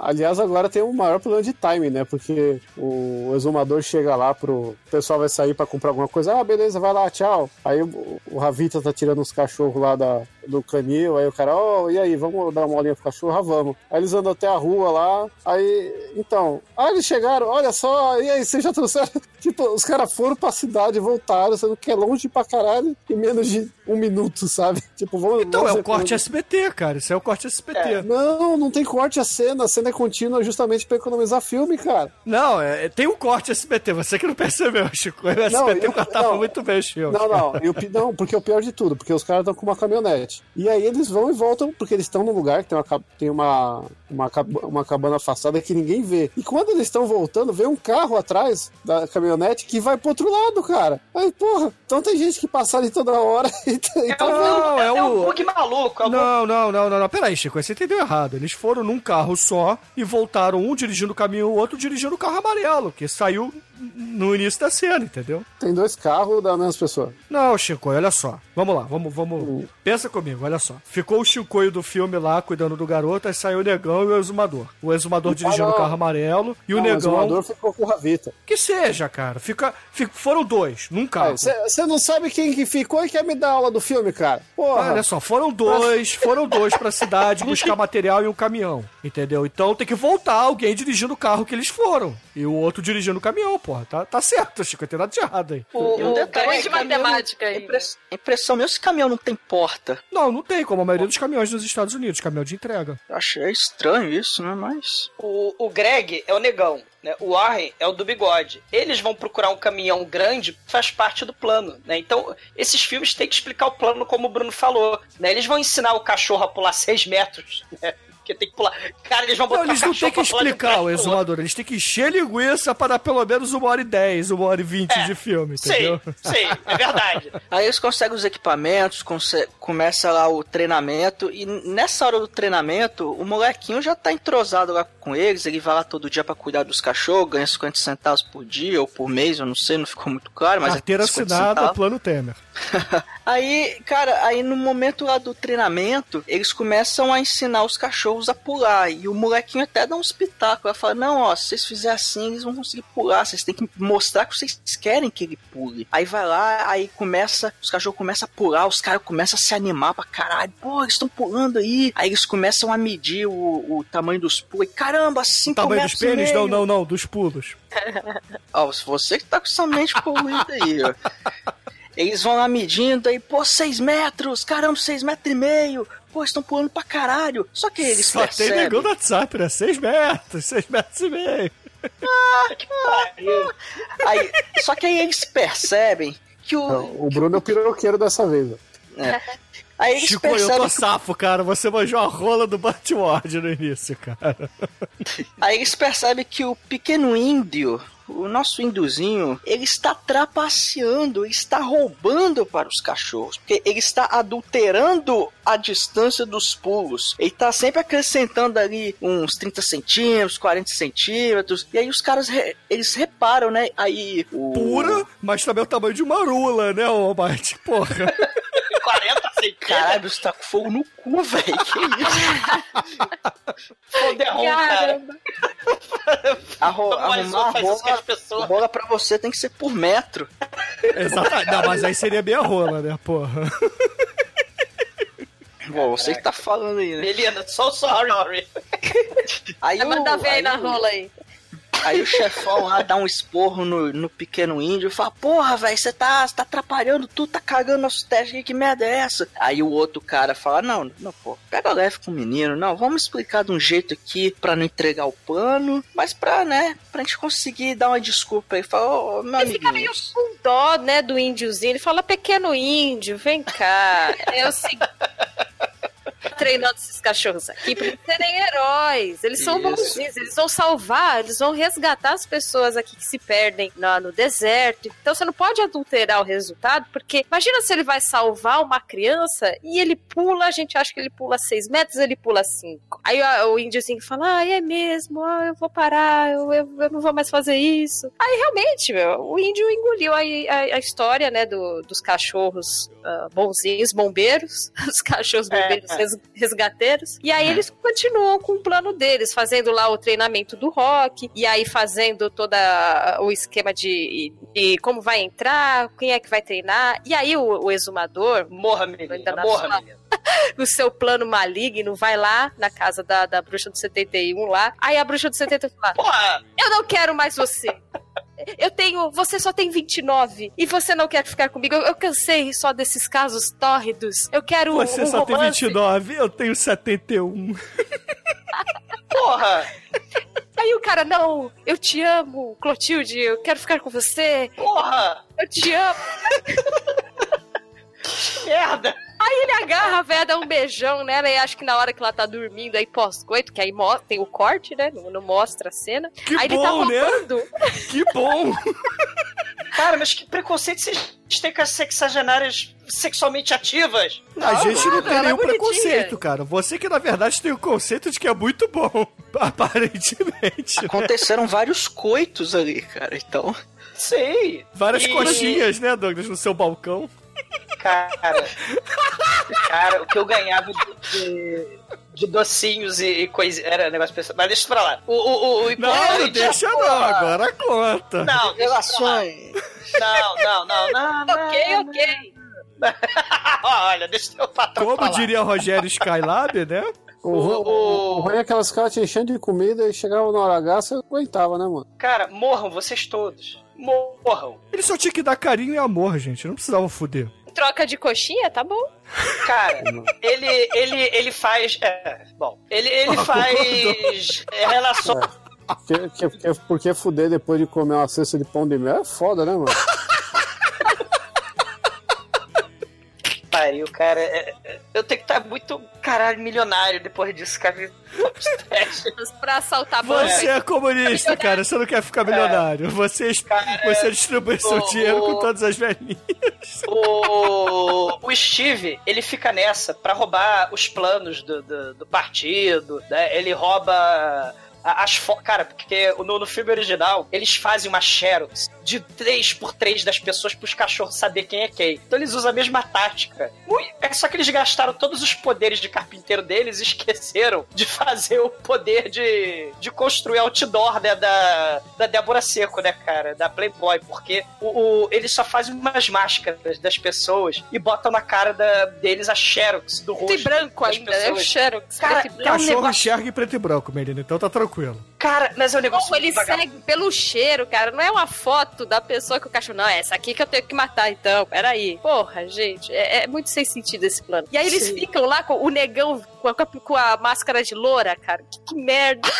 Aliás, agora tem um maior problema de timing, né? Porque o exumador chega lá pro. O pessoal vai sair pra comprar alguma coisa. Ah, beleza, vai lá, tchau. Aí o, o Ravita tá tirando os cachorros lá da, do canil. Aí o cara, ó, e aí, vamos dar uma olhinha pro cachorro? Ah, vamos. Aí eles andam até a rua lá. Aí, então. Ah, eles chegaram, olha só, e aí, vocês já trouxeram? tipo, os caras foram pra cidade, voltaram, sendo que é longe pra caralho, em menos de um minuto, sabe? Tipo, vamos. Então, é vamos o corte SBT, cara. Isso é o corte SBT. Não, não tem corte a cena. A cena é contínua justamente pra economizar filme, cara. Não, é, tem um corte SBT, você que não percebeu, Chico. O Não, SBT eu- cortava não. muito bem os filmes. Não, não, e o pi- não, porque é o pior de tudo, porque os caras estão com uma caminhonete. E aí eles vão e voltam, porque eles estão num lugar que tem uma, tem uma, uma, uma cabana afastada que ninguém vê. E quando eles estão voltando, vem um carro atrás da caminhonete que vai pro outro lado, cara. Aí, porra, então tem gente que passa ali toda hora e, tá- e tá Não, é É um o. bug maluco. é um Não, não, não, não, não. Peraí, Chico, você entendeu errado. Eles foram num carro só e voltaram um dirigindo o caminho, o outro dirigindo o carro amarelo, que saiu no início da cena, entendeu? Tem dois carros da mesma pessoa. Não, Chico, olha só. Vamos lá, vamos, vamos. Pensa comigo, olha só. Ficou o Chicoio do filme lá, cuidando do garoto, aí saiu o negão e o exumador. O exumador dirigindo o carro amarelo e o Não, negão. exumador ficou com o Ravita. Que seja, cara. Fica, fica- foram dois, num carro. Você não sabe quem que ficou e quer me dar aula do filme, cara. Porra. Olha só, foram dois, foram dois pra cidade buscar material e um caminhão, entendeu? Então tem que voltar alguém dirigindo o carro que eles foram. E o outro dirigindo o caminhão, porra. Tá, tá certo, Chico, não tem nada de errado aí. O, um detalhe, grande de matemática aí. Impress- Impressão minha, esse caminhão não tem porta. Não, não tem, como a maioria dos caminhões nos Estados Unidos, caminhão de entrega. Achei estranho isso, né? Mas. O, o Greg é o negão, né? O Warren é o do bigode. Eles vão procurar um caminhão grande, faz parte do plano, né? Então, esses filmes têm que explicar o plano como o Bruno falou, né? Eles vão ensinar o cachorro a pular seis metros, né? Porque tem que pular. Cara, eles vão Não, botar eles não têm que explicar o exumador, eles têm que encher linguiça para dar pelo menos uma hora e dez, uma hora e vinte de filme, entendeu? Sim, é verdade. Aí eles conseguem os equipamentos, conse- começa lá o treinamento, e nessa hora do treinamento, o molequinho já tá entrosado lá com eles, ele vai lá todo dia pra cuidar dos cachorros, ganha 50 centavos por dia ou por mês, eu não sei, não ficou muito claro, mas Carteira é 50 assinada, plano Temer. Aí, cara, aí no momento lá do treinamento, eles começam a ensinar os cachorros a pular. E o molequinho até dá um espetáculo. Ela fala: Não, ó, se vocês fizerem assim, eles vão conseguir pular. Vocês têm que mostrar que vocês querem que ele pule. Aí vai lá, aí começa, os cachorros começam a pular, os caras começam a se animar pra caralho. Pô, eles estão pulando aí. Aí eles começam a medir o, o tamanho dos pulos. E, Caramba, 5 Tamanho dos pênis? Não, não, não, dos pulos. Ó, você que tá com essa mente poluída aí, ó. Eles vão lá medindo aí, pô, 6 metros, caramba, 6 metros e meio. Pô, estão pulando pra caralho. Só que eles Só tem percebem... negão no WhatsApp, né? Seis metros, seis metros e meio. Aí, só que aí eles percebem que o... O Bruno é o piroqueiro dessa vez. ó. É. Aí eles Chico, eu percebem tô que safo, cara. Você manjou a rola do Batward no início, cara. Aí eles percebem que o pequeno índio, o nosso índiozinho, ele está trapaceando, ele está roubando para os cachorros, porque ele está adulterando a distância dos pulos. Ele está sempre acrescentando ali uns 30 centímetros, 40 centímetros, e aí os caras, re- eles reparam, né? Aí o... Pura, mas também é o tamanho de uma rula, né, Bart? Porra. 40 centímetros. Caralho, você tá com fogo no cu, velho. Que isso? Foderrão, cara. Caramba. Arro, arrumar um as rola, pessoas? rola pra você tem que ser por metro. Exatamente. Não, mas aí seria meia rola, né, porra? Bom, você que tá falando aí, né? Melina, so sorry. Aí, Vai o- mandar ver aí aí na rola aí. Aí o chefão lá dá um esporro no, no pequeno índio e fala: Porra, velho, você tá, cê tá atrapalhando tudo, tá cagando nosso teste aqui, que merda é essa? Aí o outro cara fala: Não, não, pô, pega leve com o menino, não, vamos explicar de um jeito aqui pra não entregar o pano, mas pra, né, pra gente conseguir dar uma desculpa aí. Fala: Ô, meu Ele fica meio com dó, né, do índiozinho. Ele fala, pequeno índio, vem cá. É o seguinte... Treinando esses cachorros aqui pra eles serem heróis. Eles são bonzinhos, eles vão salvar, eles vão resgatar as pessoas aqui que se perdem na- no deserto. Então você não pode adulterar o resultado, porque imagina se ele vai salvar uma criança e ele pula, a gente acha que ele pula 6 metros, ele pula 5. Aí o índiozinho fala: Ah, é mesmo, eu vou parar, eu, eu, eu não vou mais fazer isso. Aí realmente, meu, o índio engoliu a, a- a história, né, do- dos cachorros ah, bonzinhos, bombeiros, os cachorros É, bombeiros é. Res- resgateiros. E aí eles continuam com o plano deles, fazendo lá o treinamento do rock, e aí fazendo todo o esquema de, de como vai entrar, quem é que vai treinar. E aí o, o exumador, Morra, menina, na morra, sua- menina. o seu plano maligno, vai lá na casa da, da bruxa do 71 lá. Aí a bruxa do 71 fala: Porra! Eu não quero mais você. Eu tenho. Você só tem 29 e você não quer ficar comigo. Eu, eu cansei só desses casos tórridos. Eu quero Você um só tem romance. 29, eu tenho 71. Porra! Aí o cara, não, eu te amo, Clotilde, eu quero ficar com você. Porra! Eu te amo. Merda! Aí ele agarra a véia, dá um beijão nela e acho que na hora que ela tá dormindo aí pós-coito, que aí tem o corte, né? Não, não mostra a cena. Que aí ele tá bom, né? roubando. Que bom! Cara, mas que preconceito vocês têm com as sexagenárias sexualmente ativas? A gente não tem ela é nenhum bonitinha. preconceito, cara. Você que na verdade tem o conceito de que é muito bom, aparentemente. Aconteceram vários coitos ali, cara, então. Sei. Várias E- coxinhas, né, Douglas, no seu balcão. Cara, cara, o que eu ganhava de, de docinhos e, e coisa era negócio pessoal. Mas deixa isso pra lá. O, o, o, o Não, não deixa não, agora conta. Não. Relações. Não, não, não, não, não. ok, ok. Olha, deixa o patrão Como lá. diria Rogério Skylab, né? O, o, o ruim é que aquelas caras te enchendo de comida e chegava na hora H, você aguentava, né, mano? Cara, morram vocês todos. Morram. Ele só tinha que dar carinho e amor, gente. Não precisava foder. Troca de coxinha, tá bom. Cara, ele, ele, ele faz. É, bom, ele, ele faz é, relação. Porque, porque, porque, porque fuder depois de comer uma cesta de pão de mel é foda, né, mano? Pariu, cara. É- é- eu tenho que estar muito, caralho, milionário depois disso, cara. pra assaltar. Você é comunista, cara. Você não quer ficar milionário. Você, você distribui seu o- dinheiro com o- todas as velhinhas. O, o Steve, ele fica nessa pra roubar os planos do, do, do partido, né? Ele rouba as. Cara, porque no, no filme original, eles fazem uma Xerox de 3 por 3 das pessoas pros cachorros saber quem é quem. Então eles usam a mesma tática. É só que eles gastaram todos os poderes de carpinteiro deles e esqueceram de fazer o poder de, de construir outdoor né, da, da Débora Seco, né, cara? Da Playboy. Porque o, o- eles só fazem umas máscaras das pessoas e botam na cara da, deles a Xerox do rosto. Preto e branco ainda, é o pessoas. Xerox. Cara, preto e é um branco. Cachorro negócio- enxerga em preto e branco, menino. Então tá tranquilo. koyalım. Cara, mas é um negócio Como ele vagabundo. segue pelo cheiro, cara. Não é uma foto da pessoa que o cachorro. Não, é essa aqui que eu tenho que matar, então. Peraí. Porra, gente. É, é muito sem sentido esse plano. E aí eles Sim. ficam lá com o negão com a, com a máscara de loura, cara. Que, que merda.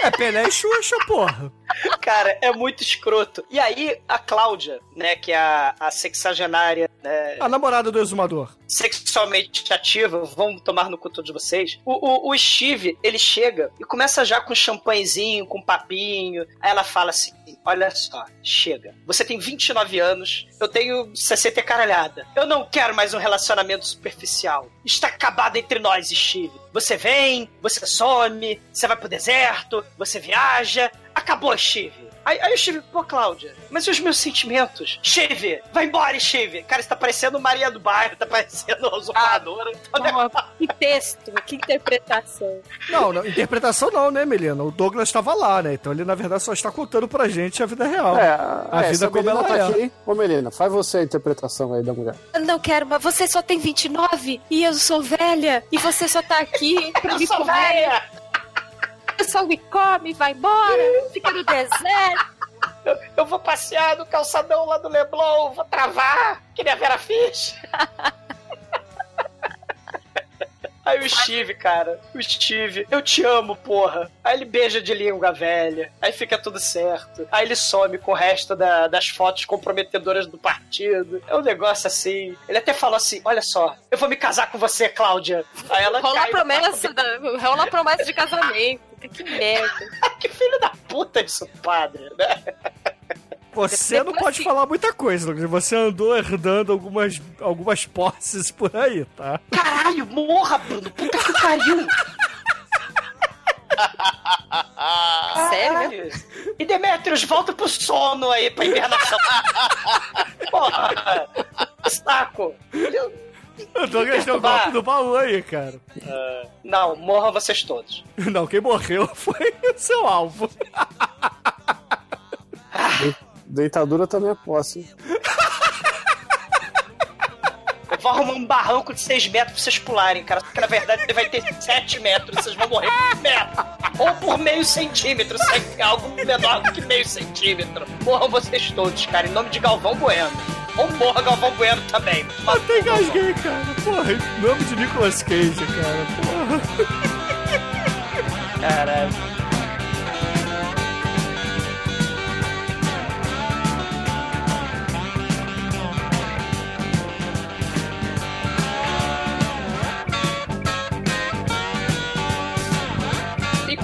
É Pelé e Xuxa, porra. Cara, é muito escroto. E aí, a Cláudia, né, que é a, a sexagenária, né, A namorada do exumador. sexualmente ativa, vão tomar no cu de vocês. O, o, o Steve, ele chega e começa já com champanhezinho, com papinho. Aí ela fala assim: Olha só, chega. Você tem 29 anos, eu tenho 60 e caralhada. Eu não quero mais um relacionamento superficial. Está acabado entre nós, Steve. Você vem, você some, você vai pro deserto, você viaja. Acabou, Steve. Aí, aí o Steve, pô, Cláudia, mas e os meus sentimentos? Steve, vai embora, Steve. Cara, isso tá parecendo Maria do Bairro, tá parecendo a usurpadora. Porra, que texto, que interpretação. Não, não, interpretação não, né, Melina? O Douglas estava lá, né? Então ele, na verdade, só está contando pra gente a vida real. É, a é, vida como ela tá é. aqui. Ô, Melina, faz você a interpretação aí da mulher. Eu Não quero, mas você só tem 29 e eu sou velha e você só tá aqui pra Eu sou velha! Só me come, vai embora, fica no deserto. Eu, eu vou passear no calçadão lá do Leblon, vou travar, que nem a Vera Fish. Aí o Steve, cara, o Steve, eu te amo, porra. Aí ele beija de língua velha, aí fica tudo certo. Aí ele some com o resto da- das fotos comprometedoras do partido. É um negócio assim. Ele até falou assim: olha só, eu vou me casar com você, Cláudia. Aí ela Rola a promessa, da, rola a promessa de casamento. Que merda. que filho da puta disso, padre, né? Você não pode falar muita coisa, Douglas. Você andou herdando algumas, algumas posses por aí, tá? Caralho, morra, Bruno. Puta que pariu. Sério? E Demetrius, volta pro sono aí, pra hibernação. Porra, saco. O Douglas deu um golpe no baú aí, cara. Ah, não, morram vocês todos. Não, quem morreu foi o seu alvo. Deitadura também é posse. Eu vou arrumar um barranco de 6 metros pra vocês pularem, cara. Porque na verdade ele vai ter 7 metros, vocês vão morrer por metro. Ou por meio centímetro, se é algo menor do que meio centímetro. Morram vocês todos, cara, em nome de Galvão Bueno. Ou morra Galvão Bueno também. Mas Até engasguei, cara. Porra, em nome de Nicolas Cage, cara. Porra. Caralho.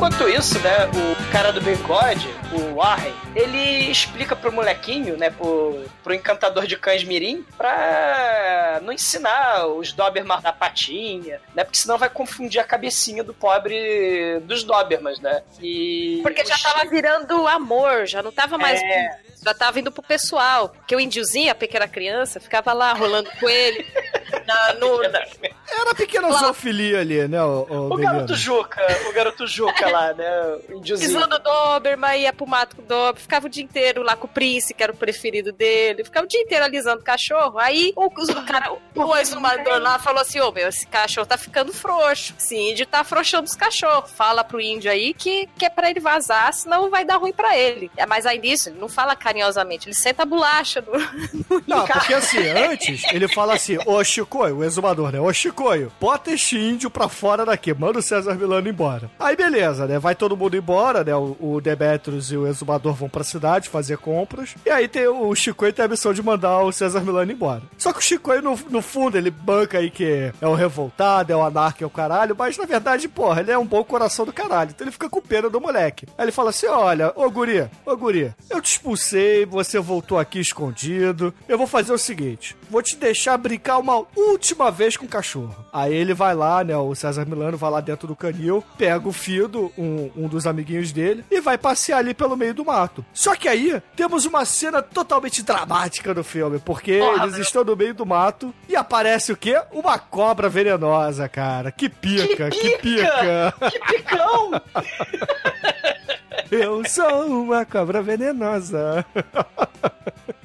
Enquanto isso, né, o cara do bigode, o Warren, ele explica pro molequinho, né, pro, pro encantador de cães mirim, pra não ensinar os Dobermans da patinha, né, porque senão vai confundir a cabecinha do pobre dos Dobermans, né. E Porque já tava virando amor, já não tava mais. É. Já tava indo pro pessoal. Porque o índiozinho, a pequena criança, ficava lá rolando com ele. na- no- Era pequena zoofilia ali, né, o, o, O garoto Juca, o garoto Juca lá, né? O índiozinho. Pisou no Doberman, ia pro mato com o Doberman, ficava o dia inteiro lá com o Prince, que era o preferido dele, ficava o dia inteiro alisando o cachorro. Aí o, o cara, o exumador lá falou assim: Ô meu, esse cachorro tá ficando frouxo. Esse índio tá afrouxando os cachorros. Fala pro índio aí que, que é pra ele vazar, senão vai dar ruim pra ele. É, Mas aí nisso, ele não fala carinhosamente, ele senta a bolacha no. Não, porque assim, antes ele fala assim, ô Chico, o exumador, né? Ô Chico, Chicoio, bota este índio pra fora daqui, manda o César Milano embora. Aí beleza, né? Vai todo mundo embora, né? O, o Demetrius e o Exumador vão pra cidade fazer compras. E aí tem o Chicoio tem a missão de mandar o César Milano embora. Só que o Chicoio, no, no fundo, ele banca aí que é o revoltado, é o anarca, é o caralho, mas na verdade, porra, ele é um bom coração do caralho. Então ele fica com pena do moleque. Aí ele fala assim: olha, ô guri, ô guri, eu te expulsei, você voltou aqui escondido. Eu vou fazer o seguinte: vou te deixar brincar uma última vez com o cachorro. Aí ele vai lá, né? O César Milano vai lá dentro do canil, pega o Fido, um, um dos amiguinhos dele, e vai passear ali pelo meio do mato. Só que aí temos uma cena totalmente dramática no filme, porque Porra, eles meu. estão no meio do mato e aparece o quê? Uma cobra venenosa, cara. Que pica, que pica. Que picão! Eu sou uma cobra venenosa.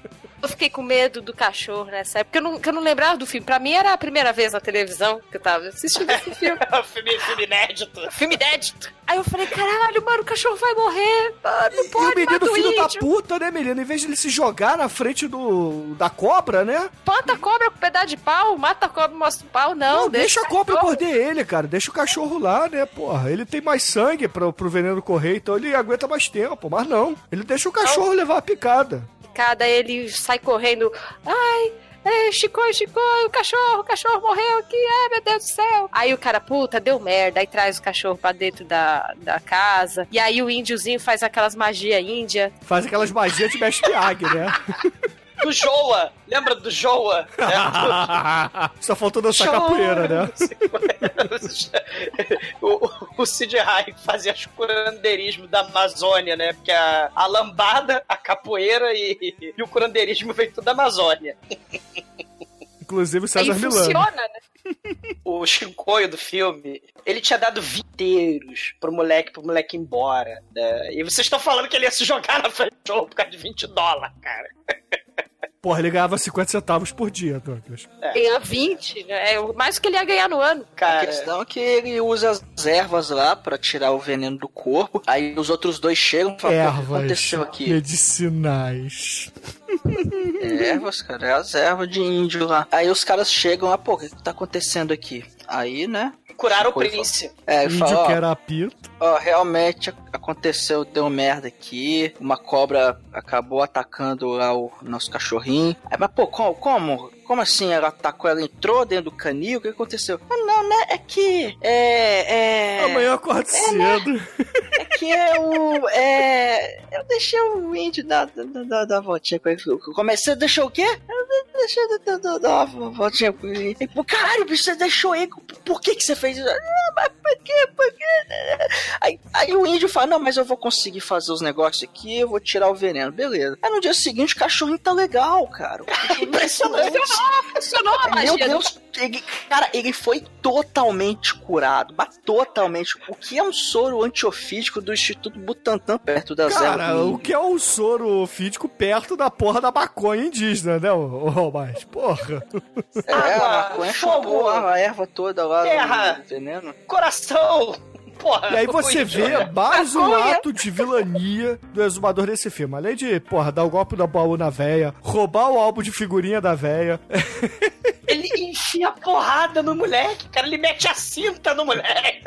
Eu fiquei com medo do cachorro nessa época, porque eu não, que eu não lembrava do filme. Pra mim era a primeira vez na televisão que eu tava assistindo esse filme. filme, filme inédito. Filme inédito. Aí eu falei, caralho, mano, o cachorro vai morrer. Ah, não E pode, o menino, filho da índio. puta, né, menino? Em vez de ele se jogar na frente do da cobra, né? Mata a cobra com um pedaço de pau, mata a cobra e mostra o pau. Não, Não, deixa, a cobra morder ele, cara. Deixa o cachorro lá, né, porra. Ele tem mais sangue pro, pro veneno correr, então ele aguenta mais tempo. Mas não, ele deixa o cachorro levar a picada. Ele sai correndo. Ai, é, Chicoi, Chicoi, o cachorro, o cachorro morreu aqui, ai meu Deus do céu. Aí o cara, puta, deu merda, aí traz o cachorro pra dentro da, da casa. E aí o índiozinho faz aquelas magia índia. Faz aquelas magias de mestre Miyagi, né? Do Joa. Lembra do Joa? É, Só faltou dançar capoeira, né? o, o Sid Haig fazia os curandeirismo da Amazônia, né? Porque a, a lambada, a capoeira e, e o curandeirismo veio tudo da Amazônia. Inclusive o Aí César Milano. funciona, né? O Chicoio do filme, ele tinha dado vinteiros pro moleque, pro moleque ir embora. né? E vocês estão falando que ele ia se jogar na frente do show por causa de 20 dólares, cara. Porra, ele ganhava 50 centavos por dia, Douglas. Ganha 20, né? É mais do que ele ia ganhar no ano. A questão é que ele usa as ervas lá pra tirar o veneno do corpo. Aí os outros dois chegam e falam: "Pô, o que Ervas aconteceu aqui? medicinais. Ervas, cara, é as ervas de índio lá. Aí os caras chegam lá, pô, o que, que tá acontecendo aqui? Aí, né? Curaram o fala- É, ele fala, ó, que era apito. Ó, realmente ac- aconteceu, deu merda aqui. Uma cobra acabou atacando lá o nosso cachorrinho. Aí, mas, pô, como? Como, como assim ela atacou? Ela entrou dentro do canil? O que aconteceu? Ah, não, né? É que. É. é... Amanhã eu acordo cedo. É que eu. É. Eu deixei o índio dar, dar, dar, dar uma voltinha com ele. Eu Comecei, deixou o quê? Eu deixei dar, dar, dar uma voltinha com ele. E, caralho, bicho, você deixou ele. Por que, que você fez isso? Ah, mas por quê? Por quê? Aí, aí o índio fala: Não, mas eu vou conseguir fazer os negócios aqui, eu vou tirar o veneno. Beleza. Aí no dia seguinte o cachorrinho tá legal, cara. Impressionante. Funcionou a Meu magia. Deus, ele, cara, ele foi totalmente curado, mas totalmente. O que é um soro antiofídico do Instituto Butantan perto das Cara, ervas? o que é um soro fídico perto da porra da maconha indígena, né, ô, ô, mas porra. É, a Água, maconha fogo, a erva toda lá terra. do veneno. Coração! Porra, E aí você vê né? mais um ato de vilania do exumador desse filme. Além de, porra, dar o golpe da baú na véia, roubar o álbum de figurinha da véia. Ele enfia porrada no moleque, cara. Ele mete a cinta no moleque.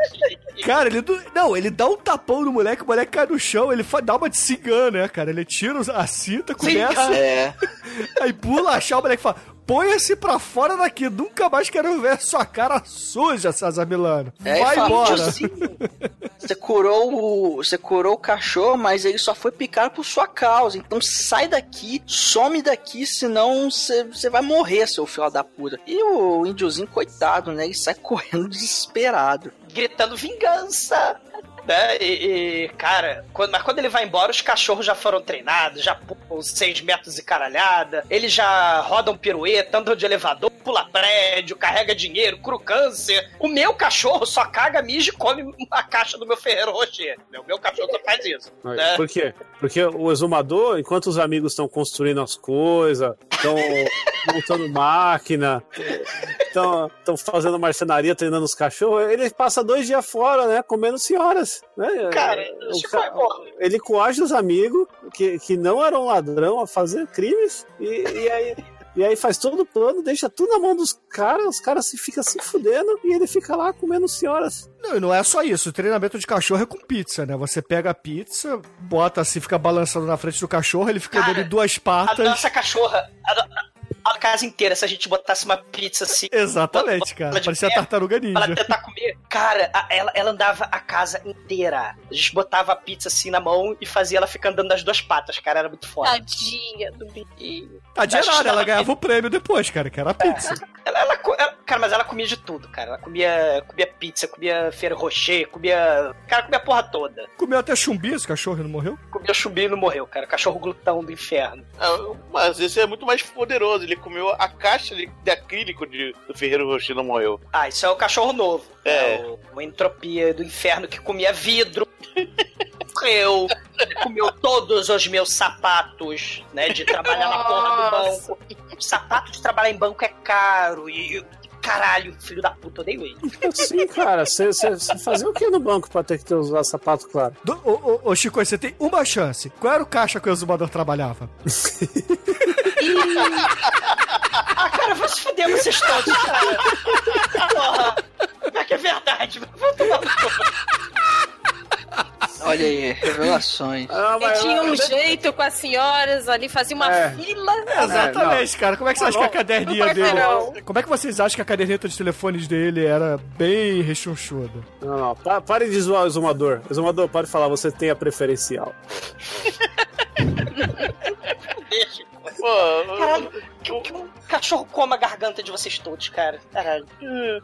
Cara, ele não, ele dá um tapão no moleque, o moleque cai no chão, ele dá uma de cigana, né, cara? Ele tira a cinta, começa, Cigana. É, aí pula, achar o moleque e fala: Ponha-se pra fora daqui, nunca mais quero ver sua cara suja, César Milano. é Vai embora. "Tiozinho, Você curou o. Você curou o cachorro, mas ele só foi picado por sua causa. Então sai daqui, some daqui, senão você você vai morrer, seu filho da puta. E o índiozinho, coitado, né? Ele sai correndo desesperado. Gritando vingança. Né? E, e, cara, quando- mas quando ele vai embora, os cachorros já foram treinados, já pulam 6 metros e caralhada, eles já rodam pirueta, andam de elevador, pula prédio, carrega dinheiro, o câncer. O meu cachorro só caga, mija e come a caixa do meu Ferreiro Rocher. O meu cachorro só faz isso. né? Por quê? Porque o exumador, enquanto os amigos estão construindo as coisas, estão montando máquina, estão fazendo marcenaria, treinando os cachorros, ele passa dois dias fora, né? Comendo senhoras. Né? Cara, O Chico ca- é ele coage os amigos que, que não eram ladrão a fazer crimes e, e aí. E aí faz todo o plano, deixa tudo na mão dos caras, os caras se ficam se fudendo e ele fica lá comendo senhoras. Não, e não é só isso. O treinamento de cachorro é com pizza, né? Você pega a pizza, bota assim, fica balançando na frente do cachorro, ele fica Cara, dando duas A patas. nossa cachorra, a, a- a casa inteira, se a gente botasse uma pizza assim. Exatamente, cara. Parecia pé, tartaruga Pra ela ninja. tentar comer. Cara, a- ela, ela andava a casa inteira. A gente botava a pizza assim na mão e fazia ela ficar andando nas duas patas, cara. Era muito foda. Tadinha do bichinho. Tadinha nada, ela- ganhava o prêmio depois, cara, que era a pizza. Ela, ela ela- cara, mas ela comia de tudo, cara. Ela comia, comia pizza, comia Ferro Rocher, comia. Cara, comia a porra toda. Comeu até chumbi, esse cachorro não morreu? Comia chumbi e não morreu, cara. Cachorro glutão do inferno. Ah, Mas esse é muito mais poderoso. Ele comeu a caixa de, de acrílico de, do Ferreiro Rocher não morreu. Ah, isso é o cachorro novo. É. né? O, uma entropia do inferno que comia vidro. Morreu. Comeu todos os meus sapatos, né? De trabalhar na porra do banco. Sapato de trabalhar em banco é caro. E. Caralho, filho da puta, odeio ele. Sim, cara, você fazia o que no banco pra ter que ter usar sapato claro? Do- Ô, ô, ô, Chico, você tem uma chance. Qual era o caixa que o exumador trabalhava? Ah, cara, vai se fuder vocês todos, cara. Porra. Como é que é verdade? Tomar. Olha aí, revelações. Ah, Ele tinha um jeito com as senhoras ali, fazia uma É. fila. Exatamente, cara. Como é que você acha que a caderninha dele. quarteirão. Como é que vocês acham que a caderneta de telefones dele era bem rechonchuda? Não, não, pa- pare de zoar o exumador. Exumador, pode falar, você tem a preferencial. Pô, Caralho, que, que um cachorro coma a garganta de vocês todos, cara. Caralho.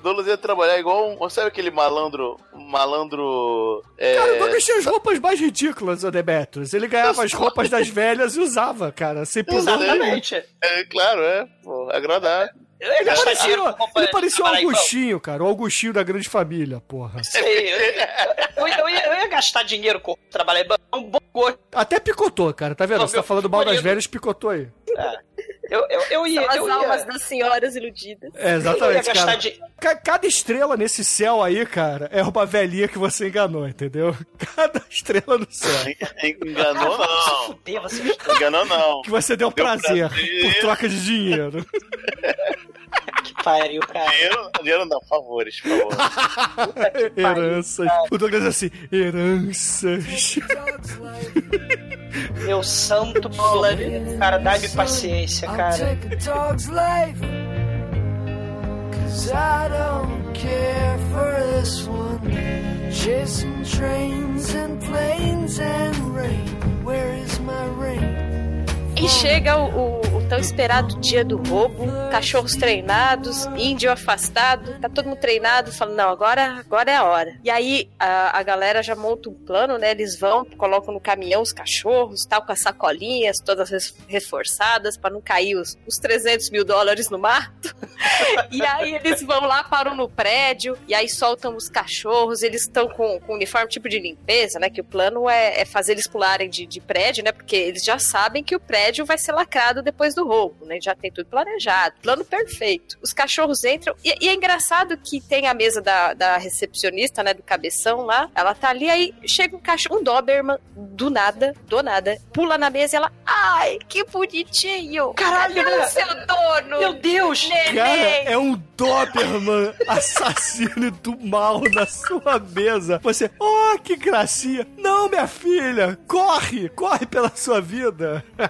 Douglas ia trabalhar igual um. Sabe aquele malandro. Malandro. É, Cara, o Douglas tinha as roupas mais ridículas, o Demetrius. Ele ganhava as roupas das velhas e usava, cara, sem. Exatamente. é, claro, é. Pô, agradar. Ele parecia, ele parecia o. Augustinho, cara. O Augustinho da grande família, porra. Sei, eu, eu, eu ia, eu ia gastar dinheiro com trabalhar em banco. Um bom gosto. Até picotou, cara. Tá vendo? Não, Você tá falando mal das velhas, picotou aí. Eu, eu, eu ia. São as eu ia- almas das senhoras iludidas. É, ia exatamente, cara. de. Ca- Cada estrela nesse céu aí, cara, é uma velhinha que você enganou, entendeu? Cada estrela no céu. Enganou Ah, se não. fuder, todos. Enganou não. Que você deu, Deu prazer, prazer. por troca de dinheiro. Que pariu, cara. Dinheiro, dinheiro não, favores, por favor. Pariu. Heranças. O Douglas assim, heranças. Meu santo planeta. Cara, dá-me paciência, cara. Take a dog's life. Cause I don't care for this one. Chasing trains and planes and rain. Where is my rain? E chega o, o- o tão esperado dia do roubo, cachorros treinados, índio afastado, tá todo mundo treinado, falando, não, agora, agora é a hora. E aí a, a galera já monta um plano, né? Eles vão, colocam no caminhão os cachorros, tal, com as sacolinhas todas reforçadas para não cair os, os 300 mil dólares no mato. e aí eles vão lá, param no prédio, e aí soltam os cachorros, eles estão com, com uniforme tipo de limpeza, né? Que o plano é, é fazer eles pularem de, de prédio, né? Porque eles já sabem que o prédio vai ser lacrado depois do roubo, né? Já tem tudo planejado, plano perfeito. Os cachorros entram, e, e é engraçado que tem a mesa da, da recepcionista, né? Do cabeção lá, ela tá ali, aí chega um cachorro, um Doberman, do nada, do nada, pula na mesa e ela, ai, que bonitinho! Caralho, Cadê né? o seu dono? Meu Deus! Neném! Cara, é um Doberman assassino do mal na sua mesa. Você, oh, que gracinha. Não, minha filha, corre, corre pela sua vida.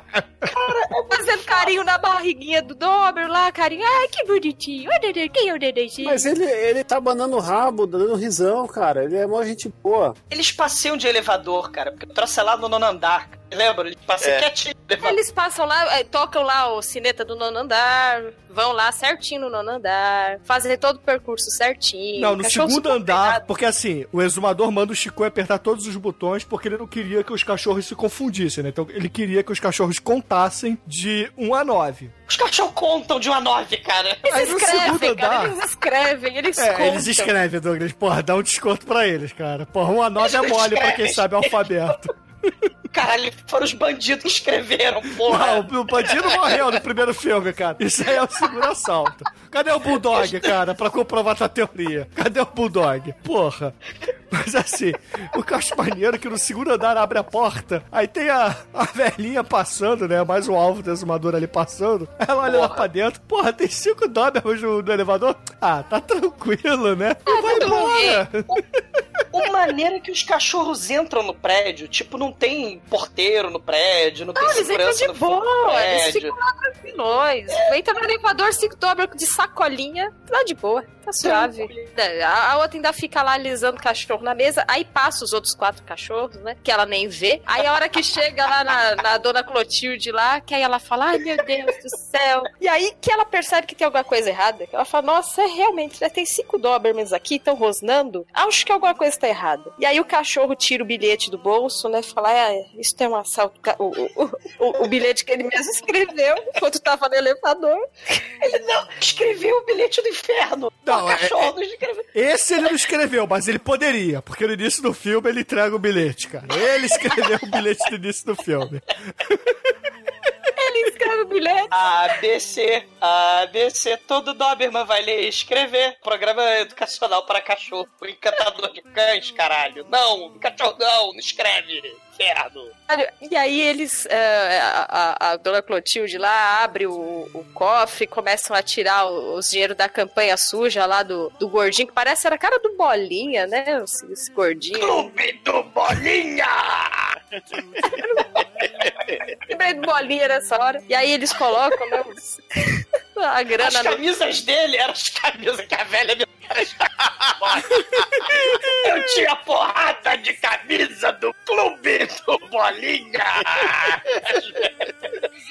Fazendo carinho na barriguinha do Dober lá, carinho. Ai, que bonitinho. Quem é o nenenzinho? Mas ele, ele tá banando o rabo, dando risão, cara. Ele é mó gente boa. Eles passeiam de elevador, cara, porque eu trouxe lá no nono andar. Lembra? Eles passeiam É. quietinho. Eles passam lá, eh, tocam lá o sineta do nono andar, vão lá certinho no nono andar, fazem todo o percurso certinho. Não, no segundo andar, treinado. porque assim, o exumador manda o Chico apertar todos os botões porque ele não queria que os cachorros se confundissem, né? Então ele queria que os cachorros contassem de 1 a 9. Os cachorros contam de uma nove, cara. Aí Eles no segundo escrevem, cara, andar- eles escrevem, eles É, contam. eles escrevem, Douglas. Porra, dá um desconto pra eles, cara. Porra, 1 a 9 é mole pra quem sabe alfabeto. Caralho, foram os bandidos que escreveram, porra. Não, o bandido morreu no primeiro filme, cara. Isso aí é o segundo assalto. Cadê o Bulldog, cara, pra comprovar tua teoria? Cadê o Bulldog? Porra. Mas assim, o que eu acho maneiro é que no segundo andar abre a porta, aí tem a, a velhinha passando, né? Mais o alvo da exumadora ali passando. Ela olha lá pra dentro, porra, tem cinco Dobermans no, no elevador? Ah, tá tranquilo, né? E vai embora. O maneiro é que os cachorros entram no prédio, tipo, não tem porteiro no prédio, não tem Não, eles entram segurança de no boa, eles prédio. ficam lá tranquilos. Entra no elevador, se dobra de sacolinha, tá de boa, tá suave. A, a outra ainda fica lá alisando o cachorro na mesa, aí passa os outros quatro cachorros, né? Que ela nem vê. Aí a hora que chega lá na, na dona Clotilde lá, que aí ela fala, ai meu Deus do céu. E aí que ela percebe que tem alguma coisa errada. Que ela fala, nossa, é realmente, né, tem cinco Dobermans aqui, estão rosnando. Acho que alguma coisa tá errada. E aí o cachorro tira o bilhete do bolso, né? Fala, é, isso tem um assalto. O, o, o, o bilhete que ele mesmo escreveu enquanto tava no elevador. Ele não escreveu o bilhete do inferno. Não, é- cachorro é- não escreveu. Esse ele não escreveu, mas ele poderia, porque no início do filme ele entrega o bilhete, cara. Ele escreveu o bilhete no início do filme. Ele escreve o bilhete. ABC, ABC, todo Doberman vai ler e escrever. Programa educacional para cachorro. Encantador de cães, caralho. Não, cachorro não, não escreve. Inferno. E aí eles, eh, a, a- a dona Clotilde lá abre o, o cofre, começam a tirar os dinheiro da campanha suja lá do, do gordinho, que parece era a cara do Bolinha, né? Esse, esse gordinho. Clube do Bolinha! Lembrei do Bolinha nessa hora. E aí eles colocam né, os- a grana As no- camisas dele eram as camisas que a velha me Eu tinha porrada de camisa do Clube do Bolinha!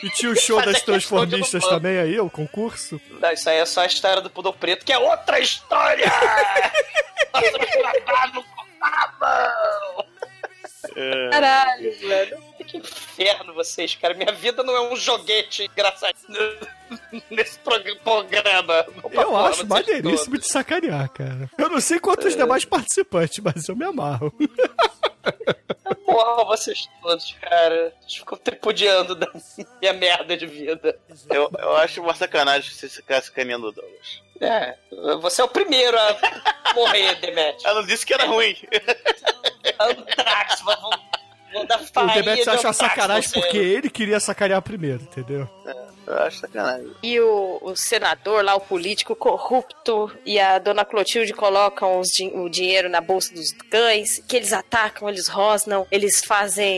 E tinha o show das transformistas também aí, o concurso. Não, isso aí é só a história do Pudor Preto, que é outra história! Gravar no Contável! Caralho, velho. Que inferno vocês, cara. Minha vida não é um joguete engraçado nesse prog- programa. Eu acho maneiríssimo de sacanear, cara. Eu não sei quantos demais participantes, mas eu me amarro. Porra, vocês todos, cara. Vocês ficam tripudiando da minha merda de vida. Eu, eu acho uma sacanagem você ficar sacaneando o Douglas. É, você é o primeiro a morrer, Demet. Ela não disse que era ruim. Antrax, vou, vou dar O Demetrius Antrax sacanagem você. porque ele queria sacanear primeiro, entendeu? Eu acho sacanagem. E o, o senador lá, o político corrupto, e a dona Clotilde colocam os din- o dinheiro na bolsa dos cães, que eles atacam, eles rosnam, eles fazem.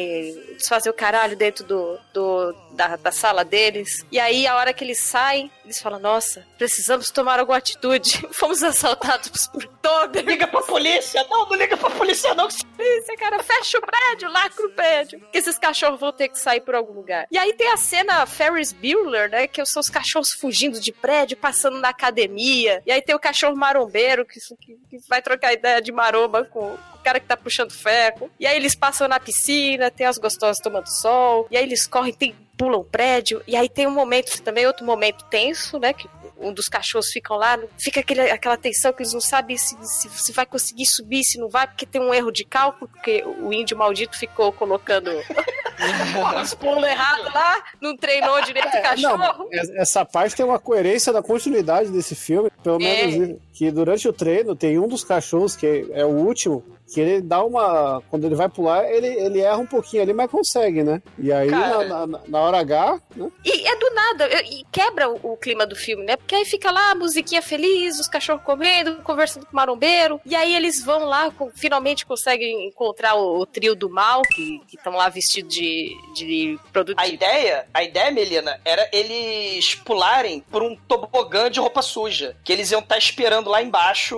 Eles fazem o caralho dentro do, do- da, da sala deles. E aí, a hora que eles saem, eles falam: Nossa, precisamos tomar alguma atitude. Fomos assaltados por toda. Liga pra polícia! Não, não liga pra polícia, não! Polícia, cara, fecha o prédio, lacra o prédio. Que esses cachorros vão ter que sair por algum lugar. E aí tem a cena Ferris Bueller, né? Que são os cachorros fugindo de prédio, passando na academia. E aí tem o cachorro marombeiro, que, que- que vai trocar ideia de maromba com cara que tá puxando ferro. E aí eles passam na piscina, tem as gostosas tomando sol. E aí eles correm, tem, pulam o prédio. E aí tem um momento também, outro momento tenso, né? Que um dos cachorros ficam lá, fica aquele, aquela tensão que eles não sabem se, se, se vai conseguir subir, se não vai, porque tem um erro de cálculo, porque o índio maldito ficou colocando os pulos errados lá, não treinou direito o É, cachorro. não, es- essa parte tem uma coerência da continuidade desse filme. Pelo É. menos que durante o treino tem um dos cachorros, que é o último, que ele dá uma. Quando ele vai pular, ele, ele erra um pouquinho ali, mas consegue, né? E aí, Cara. na, na- na hora H, né? E é do nada, e quebra o, o clima do filme, né? Porque aí fica lá a musiquinha feliz, os cachorros comendo, conversando com o marombeiro. E aí eles vão lá, com- finalmente conseguem encontrar o, o trio do mal, que estão lá vestidos de, de produto. A ideia, a ideia, Melina, era eles pularem por um tobogã de roupa suja. Que eles iam estar esperando lá embaixo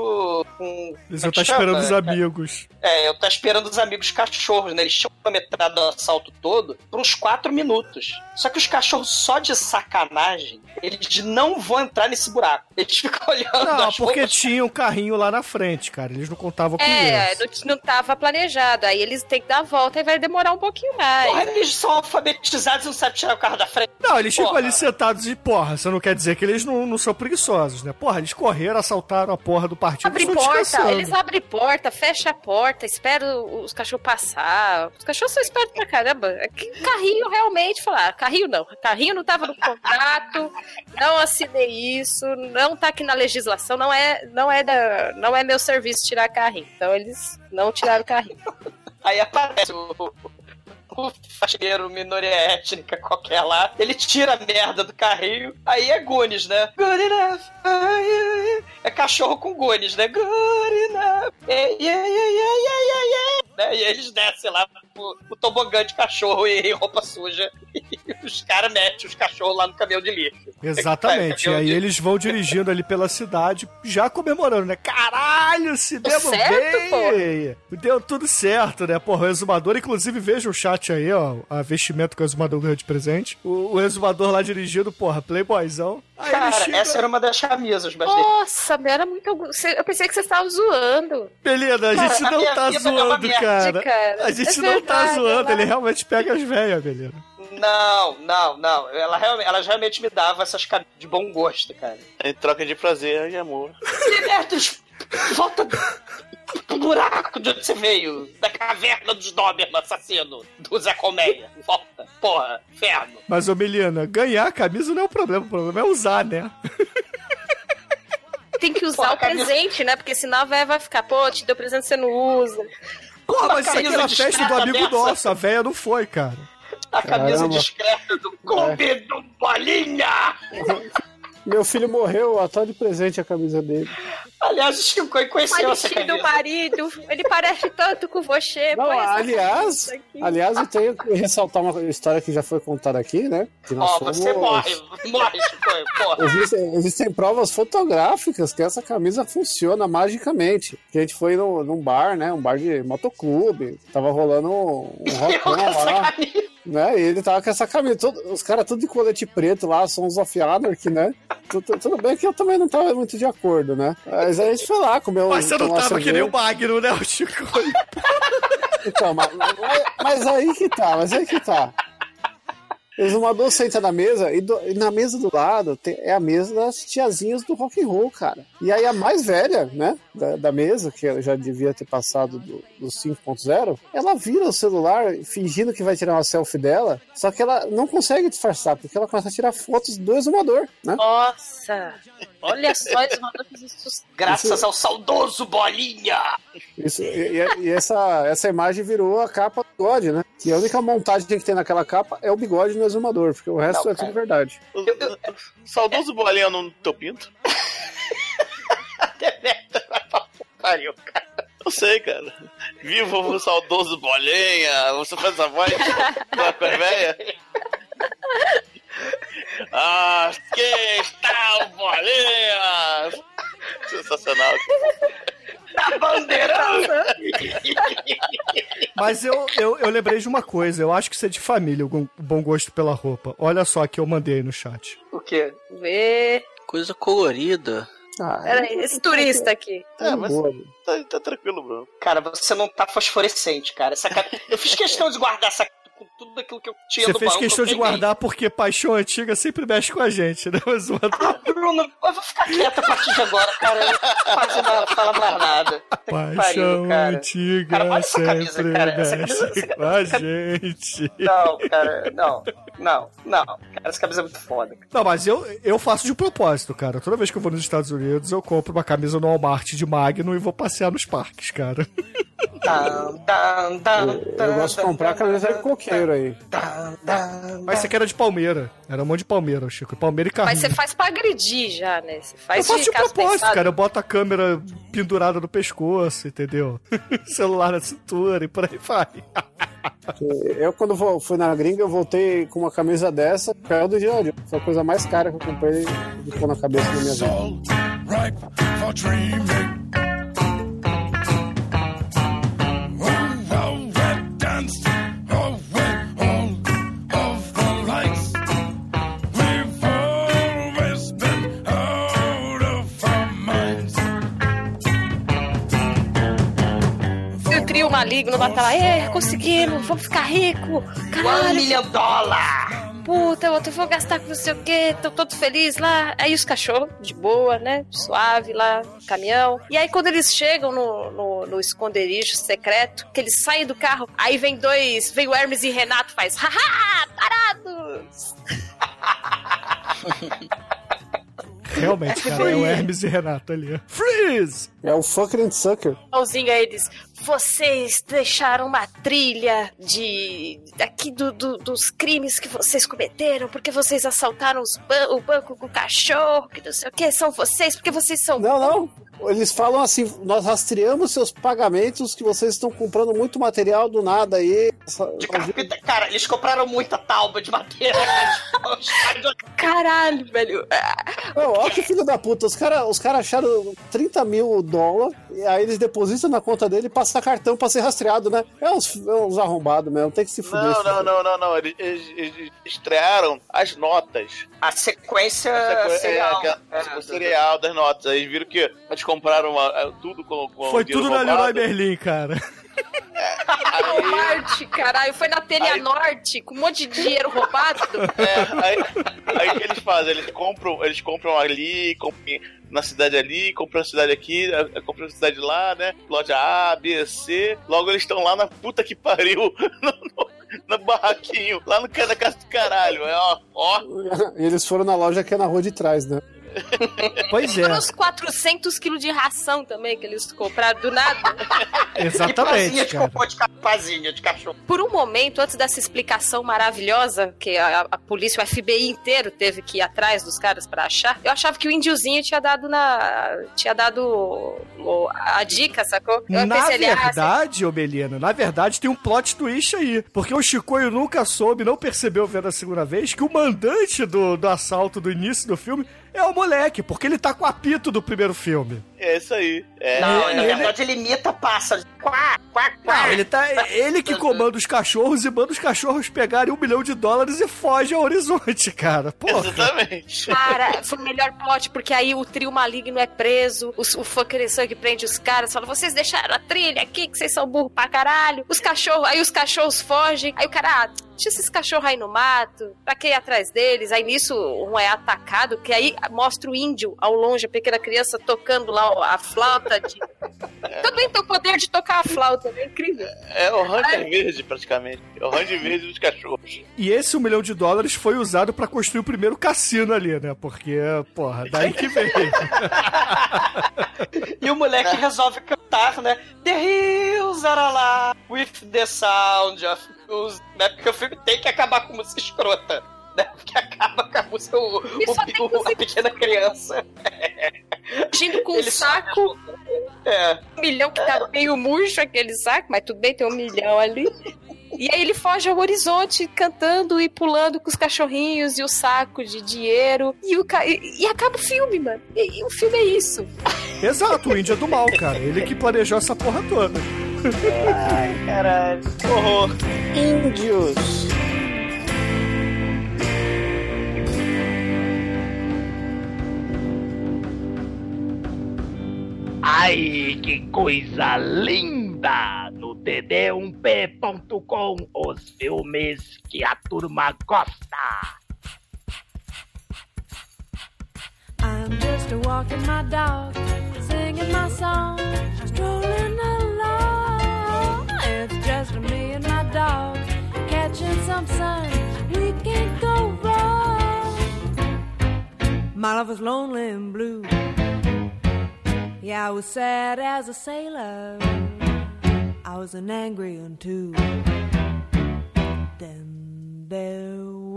com. Eles como vão é que estar esperando os amigos. much. É, eu tô esperando os amigos cachorros, né? Eles tinham cronometrado o assalto todo por uns 4 minutos. Só que os cachorros, só de sacanagem, eles não vão entrar nesse buraco. Eles ficam olhando Não, as porque roupas. tinha um carrinho lá na frente, cara. Eles não contavam com É, isso. não, não tava planejado. Aí eles têm que dar a volta e vai demorar um pouquinho mais. Porra, eles são alfabetizados e não sabem tirar o carro da frente. Não, eles ficam Porra. ali sentados e, porra, isso não quer dizer que eles não, não são preguiçosos, né? Porra, eles correram, assaltaram a porra do partido. Abre porta, eles abrem porta, fecha porta, espera os cachorros passar. Os cachorros são espertos pra caramba. Carrinho realmente falar, carrinho não. Carrinho não tava no contrato, não assinei isso, não tá aqui na legislação, não é, não é da, não é meu serviço tirar carrinho. Então eles não tiraram carrinho. Aí aparece o, o faxineiro, minoria étnica qualquer lá, ele tira a merda do carrinho, aí é Gunis, né? Good enough. É cachorro com Gunis, né? Good enough. Yeah, yeah, yeah, yeah, yeah, yeah. Né? E eles descem lá o, o tobogã de cachorro e roupa suja. E os caras metem os cachorros lá no caminhão de lixo. Exatamente. E Caminhão aí de- eles vão dirigindo ali pela cidade, já comemorando, né? Caralho, se deu certo, bem! Deu tudo certo, né? Porra, o exumador, inclusive, veja o chat aí, ó, a vestimento que o exumador ganhou de presente. O, o exumador lá dirigindo, porra, playboyzão. Aí Cara, chega- essa era uma das camisas, mas Nossa, era muito. Eu pensei que vocês estavam zoando. Beleza, a gente Cara, a não minha tá é zoando, merda, cara. cara. A gente É não tá verdade, zoando, ela- ele realmente pega as velhas, beleza. Não, não, não. Ela, realmente, ela realmente me dava essas camisas de bom gosto, cara. Em troca de prazer e amor. Libertos! Volta do buraco de onde você veio. Da caverna dos Doberman assassino. Do Zé Colmeia. Volta. Porra, inferno. Mas, ô Melina, ganhar a camisa não é o problema, o problema é usar, né? Tem que usar Porra, o camisa- presente, né? Porque senão a véia vai ficar, pô, te deu presente você não usa. Porra, mas isso aqui era a festa do amigo dessa. nosso, a véia não foi, cara. A camisa Caramba. discreta do Clube do Bolinha. Meu filho morreu, até de presente a camisa dele. Aliás, o Chico conheceu essa Bonitinho do camisa. marido, ele parece tanto com você. Não, aliás, camisa aliás, eu tenho que ressaltar uma história que já foi contada aqui, né? Que nós Ó, fomos- você morre. Morre, Chico. Porra. Existem, existem provas fotográficas que essa camisa funciona magicamente. Que a gente foi no, num bar, né? Um bar de motoclube. Tava rolando um, um rockão lá. Né? E ele tava com essa camisa. todo- os caras tudo de colete preto lá, Sons of Anarchy, né? Tu- tu- Tudo bem que eu também não tava muito de acordo, né? Mas aí a gente foi lá, comeu Mas você não tava que nem cerveja. o Magno, né, o Chico? Então, mas, mas- mas aí que tá, mas aí que tá. O exumador senta na mesa e, do- e na mesa do lado tem- é a mesa das tiazinhas do rock and roll, cara. E aí a mais velha, né, da, da mesa, que já devia ter passado do, do 5.0, ela vira o celular fingindo que vai tirar uma selfie dela, só que ela não consegue disfarçar, porque ela começa a tirar fotos do exumador, né? Nossa, olha só, eles mandam isso. Graças ao saudoso Bolinha. Isso, e, e- e essa, essa imagem virou a capa do bigode, né? Que a única montagem que tem naquela capa é o bigode no exumador, porque o resto Não, é tudo verdade. Saudoso bolinha no teu pinto? Pariu, cara. Eu sei, cara. Viva o saudoso bolinha. Você faz essa voz da velha? Ah, que está o bolinha? Sensacional. Tá bandeirando. Mas eu, eu, eu lembrei de uma coisa, eu acho que isso é de família, o bom gosto pela roupa. Olha só que eu mandei no chat. O quê? Vê. Coisa colorida. Ah, Peraí, esse turista aqui. É, mas boa. tá, tá tranquilo, Bruno. Cara, você não tá fosforescente, cara. Essa Eu fiz questão de guardar essa com tudo aquilo que eu tinha Você no fez baú, questão eu de guardar porque paixão antiga sempre mexe com a gente, né? Mas uma- Ah, Bruno, eu vou ficar quieta a partir de agora, cara. Eu não faço nada, fala mais nada. Que Paixão pariu, cara. antiga Cara, olha essa camisa, sempre cara, essa mexe camisa- com a gente. Não, cara, não, não, não. Cara, essa camisa é muito foda. cara. Não, mas eu, eu faço de propósito, cara. Toda vez que eu vou nos Estados Unidos, eu compro uma camisa no Walmart de Magno e vou passear nos parques, cara. Tan, tan, tan, Eu gosto de comprar camisa de coqueiro aí. Mas isso aqui era de Palmeira. Era um monte de Palmeira, Chico. Palmeira e carrinho. Mas você faz pra agredir já, né? Você Eu faz faço de propósito, pensado. cara. Eu boto a câmera pendurada no pescoço, entendeu? Celular na cintura e por aí vai. Eu, quando vou- fui na gringa, eu voltei com uma camisa dessa, caiu do dia a dia. Foi a coisa mais cara que eu comprei e ficou na cabeça da minha vida. Maligno vai estar lá, é, conseguimos, vamos ficar rico. Caralho. million dollar! puta, eu vou gastar com não sei o quê, tô todo feliz lá. Aí os cachorros, de boa, né? Suave lá, caminhão. E aí quando eles chegam no, no, no esconderijo secreto, que eles saem do carro, aí vem dois, vem o Hermes e Renato, faz, haha, parados! Realmente, cara, é o Hermes e Renato ali. ó. Freeze! É o Fucker and Sucker. Mãozinha aí diz: Vocês deixaram uma trilha de. aqui do, do- dos crimes que vocês cometeram, porque vocês assaltaram os ban- o banco com o cachorro, que não sei o que, são vocês, porque vocês são. Não, não. Eles falam assim: nós rastreamos seus pagamentos, que vocês estão comprando muito material do nada aí. De carpeta, cara, eles compraram muita tauba de madeira. Caralho, velho. Não, olha que filho da puta. Os caras os cara acharam 30 mil dólares, e aí eles depositam na conta dele e passam cartão pra ser rastreado, né? É uns, é uns arrombados mesmo, tem que se fuder. Não, não, não, não, não. Eles, eles- eles estrearam as notas. A sequência coisa- serial. É, aquela- É, o serial das notas. Aí eles viram que eles compraram uma- é, tudo com, com Foi tudo na. Leroy Merlin, cara. Walmart, caralho, foi na Telha Norte, com um monte de dinheiro roubado. É, aí, aí o que eles fazem? Eles compram, eles compram ali, compram na cidade ali, compram na cidade aqui, compram na cidade lá, né? Loja A, B, C. Logo eles estão lá na puta que pariu, no, barraquinho, lá no da casa do caralho. É, ó, ó. Eles foram na loja que é na rua de trás, né? Pois é. Foram uns 400 quilos de ração também que eles compraram do nada. E pazinha de cocô de cachorro. Por um momento, antes dessa explicação maravilhosa, que a, a polícia, o FBI inteiro teve que ir atrás dos caras pra achar, eu achava que o índiozinho tinha dado na. tinha dado o- a dica, sacou? Eu Na pensei, ah, verdade, ô Belina, na verdade tem um plot twist aí. Porque o Chicoio nunca soube, não percebeu vendo a segunda vez, que o mandante do, do assalto do início do filme é o moleque, porque ele tá com o apito do primeiro filme. É isso aí. É. Não, na ele- verdade ele imita pássaro. Quá, quá, quá. Não, ele tá. Ele que comanda os cachorros e manda os cachorros pegarem um milhão de dólares e foge ao horizonte, cara. Porra. Exatamente. Cara, foi o melhor plot, porque aí o trio maligno é preso, os- o fucker sangue prende os caras, fala, vocês deixaram a trilha aqui, que vocês são burro pra caralho. Os cachorros, aí os cachorros fogem, aí o cara, ah, deixa esses cachorros aí no mato, pra que ir atrás deles? Aí nisso um é atacado, que aí mostra o índio ao longe, a pequena criança tocando lá a flauta de... Também tem o poder de tocar a flauta, é incrível. É o Ranger Verde, praticamente. É o Ranger Verde dos cachorros. E esse um milhão de dólares foi usado pra construir o primeiro cassino ali, né? Porque, porra, daí que veio. E o moleque resolve cantar, né? The hills are alive with the sound of music. Né? Porque o filme tem que acabar com música escrota. Né? Porque acaba com a música, o, o- o- a pequena criança. Agindo com Ele um saco, É. um milhão que tá meio murcho aquele saco, mas tudo bem, tem um milhão ali. E aí ele foge ao horizonte cantando e pulando com os cachorrinhos e o saco de dinheiro. E, o ca... e, e acaba o filme, mano. E, e o filme é isso. Exato, o índio é do mal, cara. Ele que planejou essa porra toda. Ai, caralho. Horror. Índios. Ai, que coisa linda! No td1p.com, os filmes que a turma gosta. I'm just a walking my dog, singing my song, strolling along. It's just me and my dog, catching some sun. We can't go wrong. My love was lonely and blue. Yeah, I was sad as a sailor. I was an angry one too. Then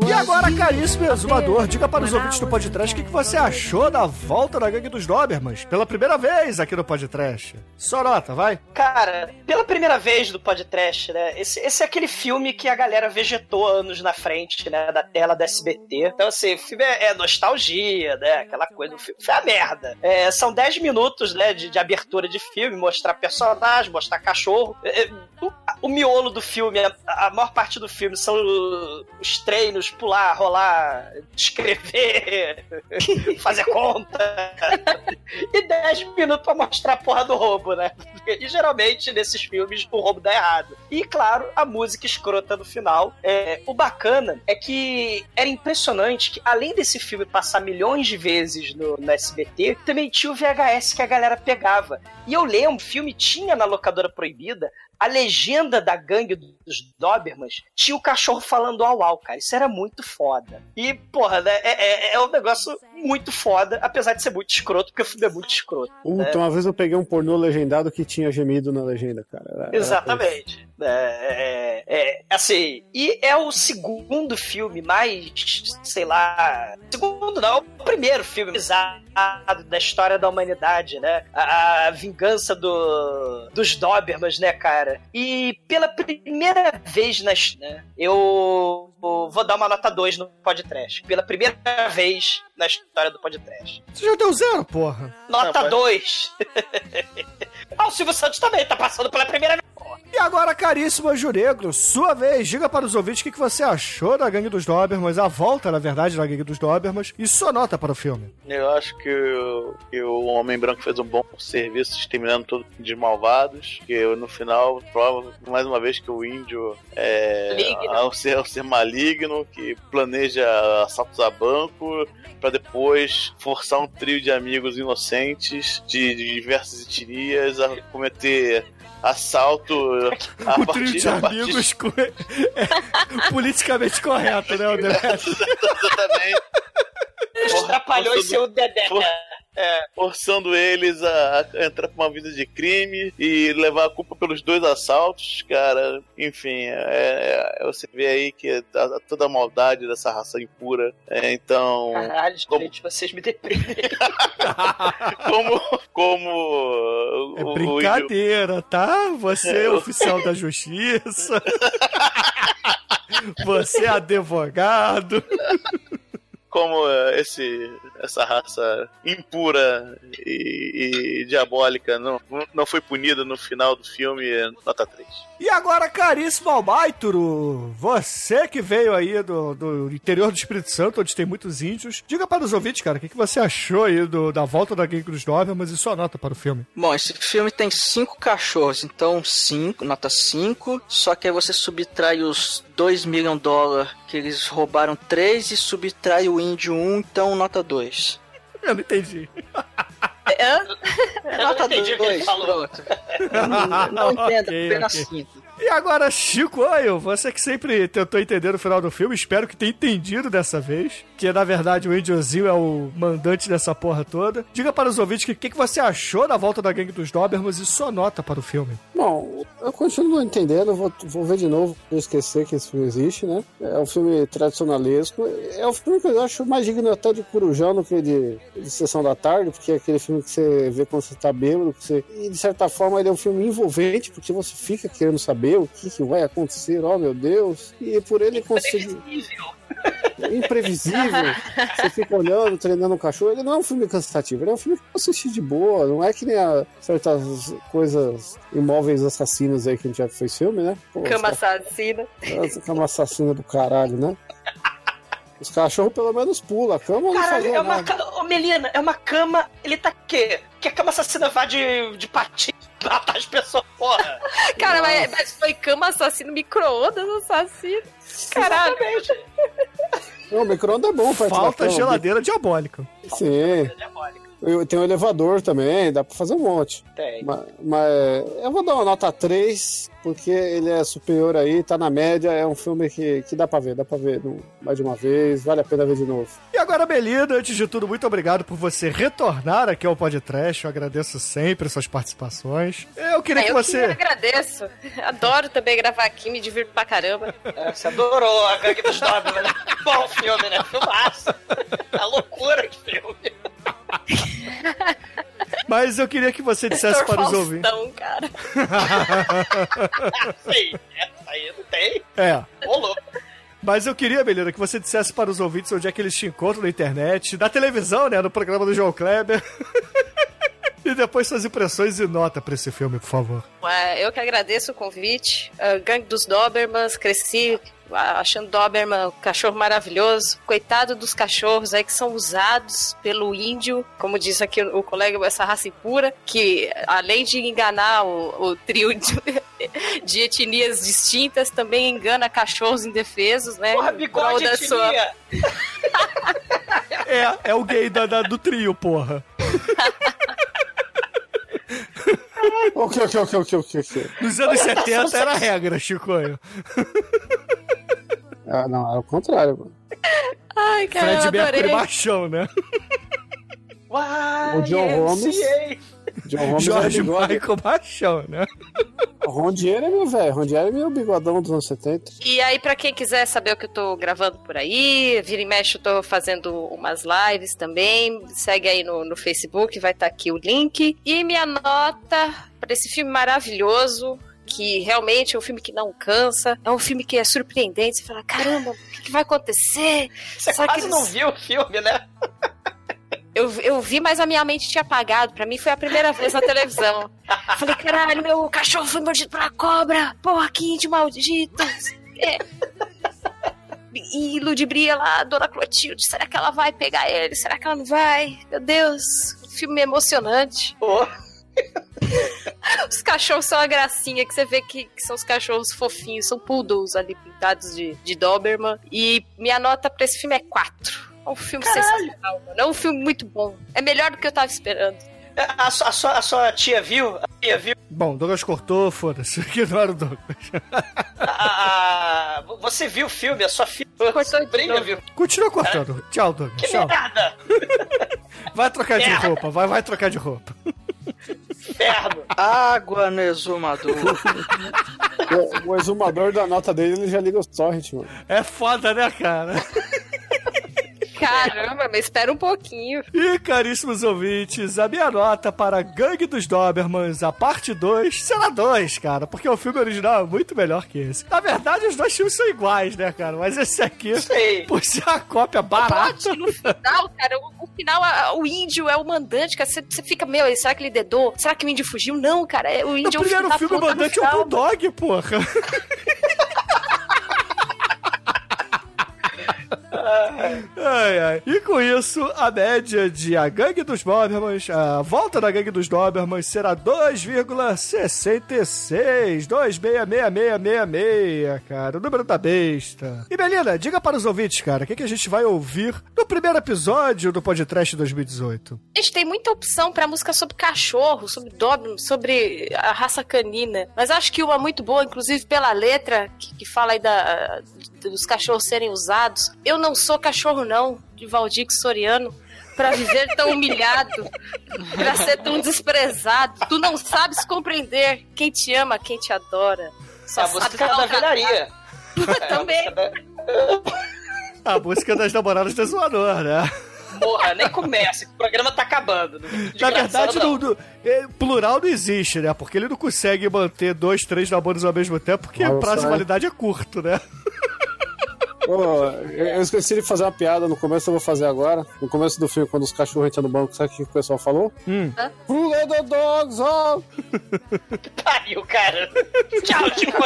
E agora, caríssimo exumador, diga para os ouvintes do podcast o que, que você achou da volta da gangue dos Dobermans pela primeira vez aqui no podcast. Sorota, vai. Cara, pela primeira vez do podcast, né? Esse, esse é aquele filme que a galera vegetou anos na frente, né? Da tela da SBT. Então, assim, o filme é, é nostalgia, né? Aquela coisa. O filme foi a merda. É, são 10 minutos, né? De, de abertura de filme, mostrar personagem, mostrar cachorro. É, é, o- miolo do filme, a, a maior parte do filme são os treinos, pular, rolar, escrever, fazer conta. e 10 minutos pra mostrar a porra do roubo, né? E geralmente nesses filmes o roubo dá errado. E claro, a música escrota no final. É, o bacana é que era impressionante que além desse filme passar milhões de vezes no, no SBT, também tinha o VHS que a galera pegava. E eu lembro, o filme tinha na locadora proibida a legenda da gangue dos Dobermans tinha o cachorro falando au au, cara. Isso era muito foda. E, porra, né, é, é, é um negócio muito foda, apesar de ser muito escroto, porque o filme é muito escroto. né? Puta, uma vez eu peguei um pornô legendado que tinha gemido na legenda, cara. Era- era- Exatamente. É, é, é, assim, e é o segundo filme mais, sei lá, segundo não, o primeiro filme bizarro da história da humanidade, né? A, a vingança do, dos Dobermans, né, cara? E pela primeira vez nas, né, eu vou dar uma nota 2 no podcast. Pela primeira vez na história do podcast. Você já deu zero, porra. Nota Não, 2. ah, o Silvio Santos também tá passando pela primeira vez. E agora, caríssimo Juregro, sua vez, diga para os ouvintes o que que você achou da Gangue dos Dobermans, a volta, na verdade, da Gangue dos Dobermans, e sua nota para o filme. Eu acho que, o- que o Homem Branco fez um bom serviço exterminando todos os malvados. Que eu, no final prova mais uma vez que o índio é, é um, ser, é um ser maligno que planeja assaltos a banco para depois forçar um trio de amigos inocentes de, de diversas etnias a cometer assalto a o partir trio de partir- amigos co- é politicamente correto, né, André? Exatamente. Os trapalhões seu Dedé. For- é, forçando eles a, a entrar pra uma vida de crime e levar a culpa pelos dois assaltos, cara. Enfim, é, é- você vê aí que tá- toda a maldade dessa raça impura. É, então, Caralho, gente, vocês me deprimem. como. como É o- o- brincadeira, tá? Você é Eu- oficial da justiça. Você é advogado. Como é, esse, essa raça impura e, e diabólica não, não foi punida no final do filme, nota 3. E agora, caríssimo Albaituro, você que veio aí do, do interior do Espírito Santo, onde tem muitos índios, diga para os ouvintes, cara, o que, que você achou aí do- da volta da Gangue dos Dobermans e sua nota para o filme. Bom, esse filme tem cinco cachorros, então cinco, nota 5. Só que aí você subtrai os 2 milhões de dólares que eles roubaram 3 e subtrai o índio 1, então nota 2. Eu não entendi. Eu não entendi o que ele falou. Não entendo, Ok, apenas ok. 5. E agora, Chico Oil, você que sempre tentou entender o final do filme, espero que tenha entendido dessa vez, que na verdade o Índiozinho é o mandante dessa porra toda. Diga para os ouvintes o que, que, que você achou da volta da Gangue dos Dobermans e sua nota para o filme. Bom, eu continuo não entendendo, vou, vou ver de novo pra esquecer que esse filme existe, né? É um filme tradicionalesco. É um filme que eu acho mais digno até de Corujão do que de, de Sessão da Tarde, porque é aquele filme que você vê quando você tá bêbado. Que você... E de certa forma ele é um filme envolvente, porque você fica querendo saber o que, que vai acontecer, oh meu Deus. E por ele conseguir. imprevisível. Você fica olhando, treinando um cachorro. Ele não é um filme cansativo, ele é um filme que você assiste de boa. Não é que nem a certas coisas imóveis assassinos aí que a gente já fez filme, né? Pô, Cama ca- assassina. Essa cama assassina do caralho, né? Os cachorros pelo menos pulam, a cama não Caralho, faz é uma nada. cama. Ô, Melina, é uma cama. Ele tá quê? Que a cama assassina vá de, de patinho matar as pessoas, porra. Cara, mas, mas foi cama assassino, micro-ondas assassino. Caralho. Não, o micro-ondas é bom da Falta geladeira diabólica. Sim. Eu- Tem um elevador também, dá pra fazer um monte. Tem. Mas, mas eu vou dar uma nota 3, porque ele é superior aí, tá na média, é um filme que, que dá pra ver, dá pra ver mais de uma vez, vale a pena ver de novo. E agora, Belinda, antes de tudo, muito obrigado por você retornar aqui ao podcast. Eu agradeço sempre suas participações. Eu queria É, que eu você. que agradeço. Adoro também gravar aqui, me divirto pra caramba. É, Você adorou a Gangue dos Dobermans, né? Bom filme, né? Filmaço. A loucura de filme. Mas eu queria que você dissesse Doutor para os ouvintes. Faustão, cara. Sim, essa aí não tem. É. Louco. Mas eu queria, Belina, que você dissesse para os ouvintes onde é que eles te encontram na internet, na televisão, né? No programa do João Kleber. e depois suas impressões e nota pra esse filme, por favor. Ué, eu que agradeço o convite. A Gangue dos Dobermans, cresci achando Doberman um cachorro maravilhoso. Coitado dos cachorros aí que são usados pelo índio, como disse aqui o colega, essa raça impura, que além de enganar o, o trio de, de etnias distintas, também engana cachorros indefesos, né? Porra, bigode da sua- etnia. É, é o gay da, da- do trio, porra. Ok, ok, ok, ok, ok. ok. Nos anos 70 era a regra, Chicoio. Ah, não, é o contrário, mano. Ai, cara, Fred Mercury machão, né? O John Holmes. John Holmes Jorge é. Michael machão, né? O Rondier é meu velho. Rondier é meu bigodão dos anos 70. E aí, pra quem quiser saber o que eu tô gravando por aí, vira e mexe, eu tô fazendo umas lives também. Segue aí no, no Facebook, vai estar aqui o link. E minha nota pra esse filme maravilhoso. Que realmente é um filme que não cansa, é um filme que é surpreendente. Você fala: caramba, o que, que vai acontecer? Você que quase eles- não viu o filme, né? Eu, eu vi, mas a minha mente tinha apagado. Pra mim foi a primeira vez na televisão. Falei, caralho, meu cachorro foi mordido uma cobra. Porra, que índio maldito. É. E ludibria lá, Dona Clotilde. Será que ela vai pegar ele? Será que ela não vai? Meu Deus, filme emocionante. Os cachorros são uma gracinha, que você vê que, que são os cachorros fofinhos, são poodles ali pintados de, de Doberman. E minha nota pra esse filme é 4. É um filme sensacional, mano. É um filme muito bom. É melhor do que eu tava esperando. A, sua- a sua, a sua tia viu? A tia viu? Bom, Douglas cortou, foda-se. Ignora o Douglas. A- a- você viu o filme? A sua filha sobrinha viu? Continua cortando. Tchau, Douglas. Que Tchau. merda! Vai trocar de Merda. roupa, vai, vai trocar de roupa. Inferno! Água no exumador. O, o exumador da nota dele, ele já liga os torrent, mano. É foda, né, cara? Caramba, mas espera um pouquinho. E, caríssimos ouvintes, a minha nota para Gangue dos Dobermans, a parte 2, será 2, cara, porque o filme original é muito melhor que esse. Na verdade, os dois filmes são iguais, né, cara? Mas esse aqui, por ser a cópia barata. No final, cara, o, o final, a- o índio é o mandante, cara. Você, você fica, meu, será que ele dedou? Será que o índio fugiu? Não, cara, é- o No índio é o primeiro filme, o no mandante é o. Bulldog, porra. Ai, ai. E com isso, a média de A Gangue dos Dobermans, a volta da Gangue dos Dobermans será 2,66. 26666, cara. O número da besta. E Melina, diga para os ouvintes, cara, o que, que a gente vai ouvir no primeiro episódio do podcast 2018? Gente, tem muita opção pra música sobre cachorro, sobre Doberman, sobre a raça canina. Mas acho que uma muito boa, inclusive pela letra, que, que fala aí da, dos cachorros serem usados. Eu não sou cachorro, não, de Valdir Soriano. Pra viver tão humilhado, pra ser tão desprezado. Tu não sabes compreender quem te ama, quem te adora. Só É a sabe música da velharia. Também. A música das namoradas do zoador, né? Porra, nem começa, o programa tá acabando. Na verdade, não. no, no- é, plural não existe, né? Porque ele não consegue manter dois, três namoros ao mesmo tempo, porque Nossa, o prazo de é. validade é curto, né? Eu esqueci de fazer uma piada no começo, eu vou fazer agora. No começo do filme, quando os cachorros entram no banco, sabe o que o pessoal falou? Hum. Who let the dogs out? Pariu, cara. Tchau, Chico.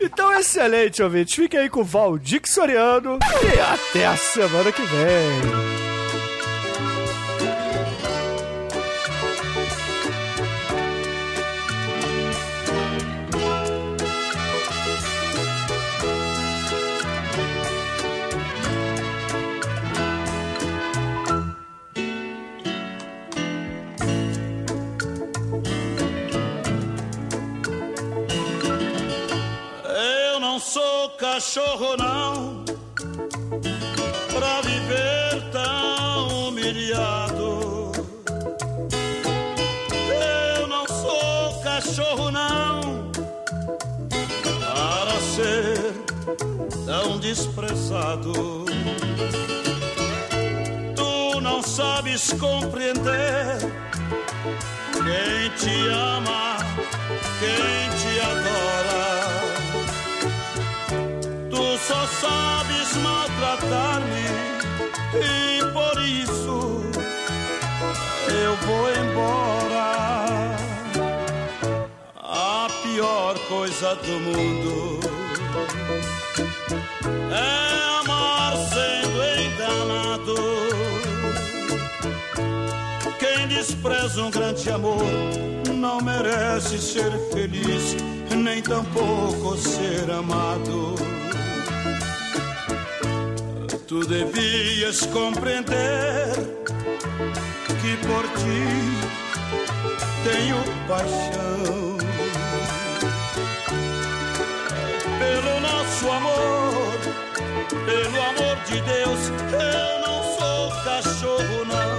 Então, excelente, ouvintes. Fiquem aí com o Valdir Soriano e até a semana que vem. Sou cachorro, não, pra viver tão humilhado. Eu não sou cachorro, não, para ser tão desprezado. Tu não sabes compreender quem te ama, quem te adora. Tu só sabes maltratar-me e por isso eu vou embora. A pior coisa do mundo é amar sendo enganado. Quem despreza um grande amor não merece ser feliz, nem tampouco ser amado. Tu devias compreender que por ti tenho paixão. Pelo nosso amor, pelo amor de Deus, eu não sou cachorro, não.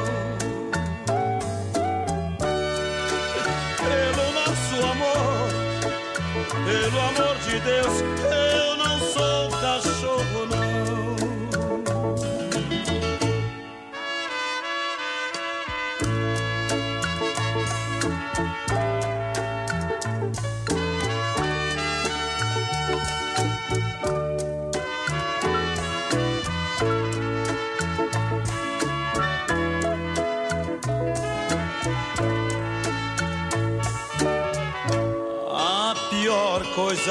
Pelo nosso amor, pelo amor de Deus, eu não sou cachorro, não.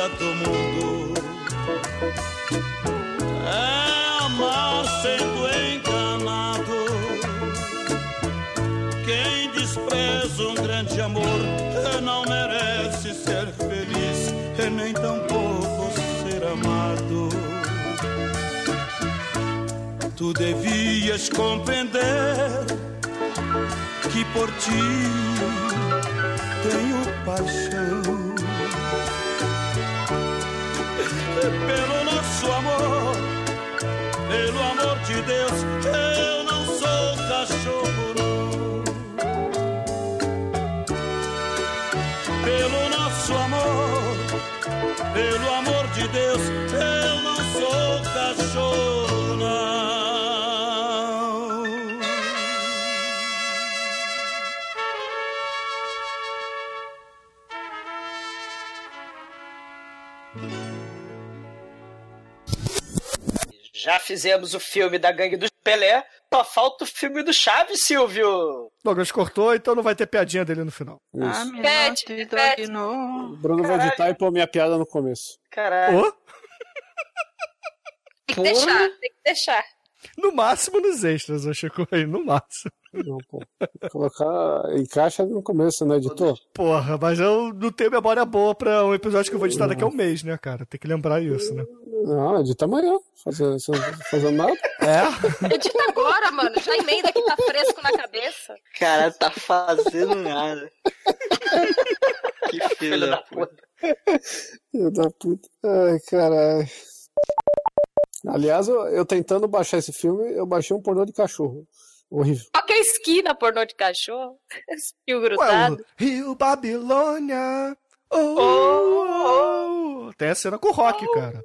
Do mundo é amar sendo enganado. Quem despreza um grande amor não merece ser feliz, e nem tampouco ser amado. Tu devias compreender que por ti tenho paixão pelo nosso amor, pelo amor de Deus, eu não sou cachorro, Já fizemos o filme da gangue do Pelé, só falta o filme do Chaves, Silvio. Douglas cortou, então não vai ter piadinha dele no final. Isso. Pede, pede. O Bruno vai editar e pôr minha piada no começo. Caralho. Ô, Tem que deixar, tem que deixar. no máximo nos extras, ô Chico aí, no máximo. Não, pô. Colocar. Encaixa no começo, né, editor? Porra, mas eu não tenho memória boa pra um episódio que eu vou editar daqui a um mês, né, cara? Tem que lembrar isso, né? Não, edita amanhã. Fazer, fazendo nada. É? Edita agora, mano. Já emenda que tá fresco na cabeça. Cara, tá fazendo nada. que filho da puta. Filho da puta. Ai, caralho. Aliás, eu, eu tentando baixar esse filme, eu baixei um pornô de cachorro. Horrível. Qualquer esquina pornô de cachorro. Fio Ué, grudado. o Rio Babilônia. Oh, oh, oh. Tem a cena com o Rock, cara.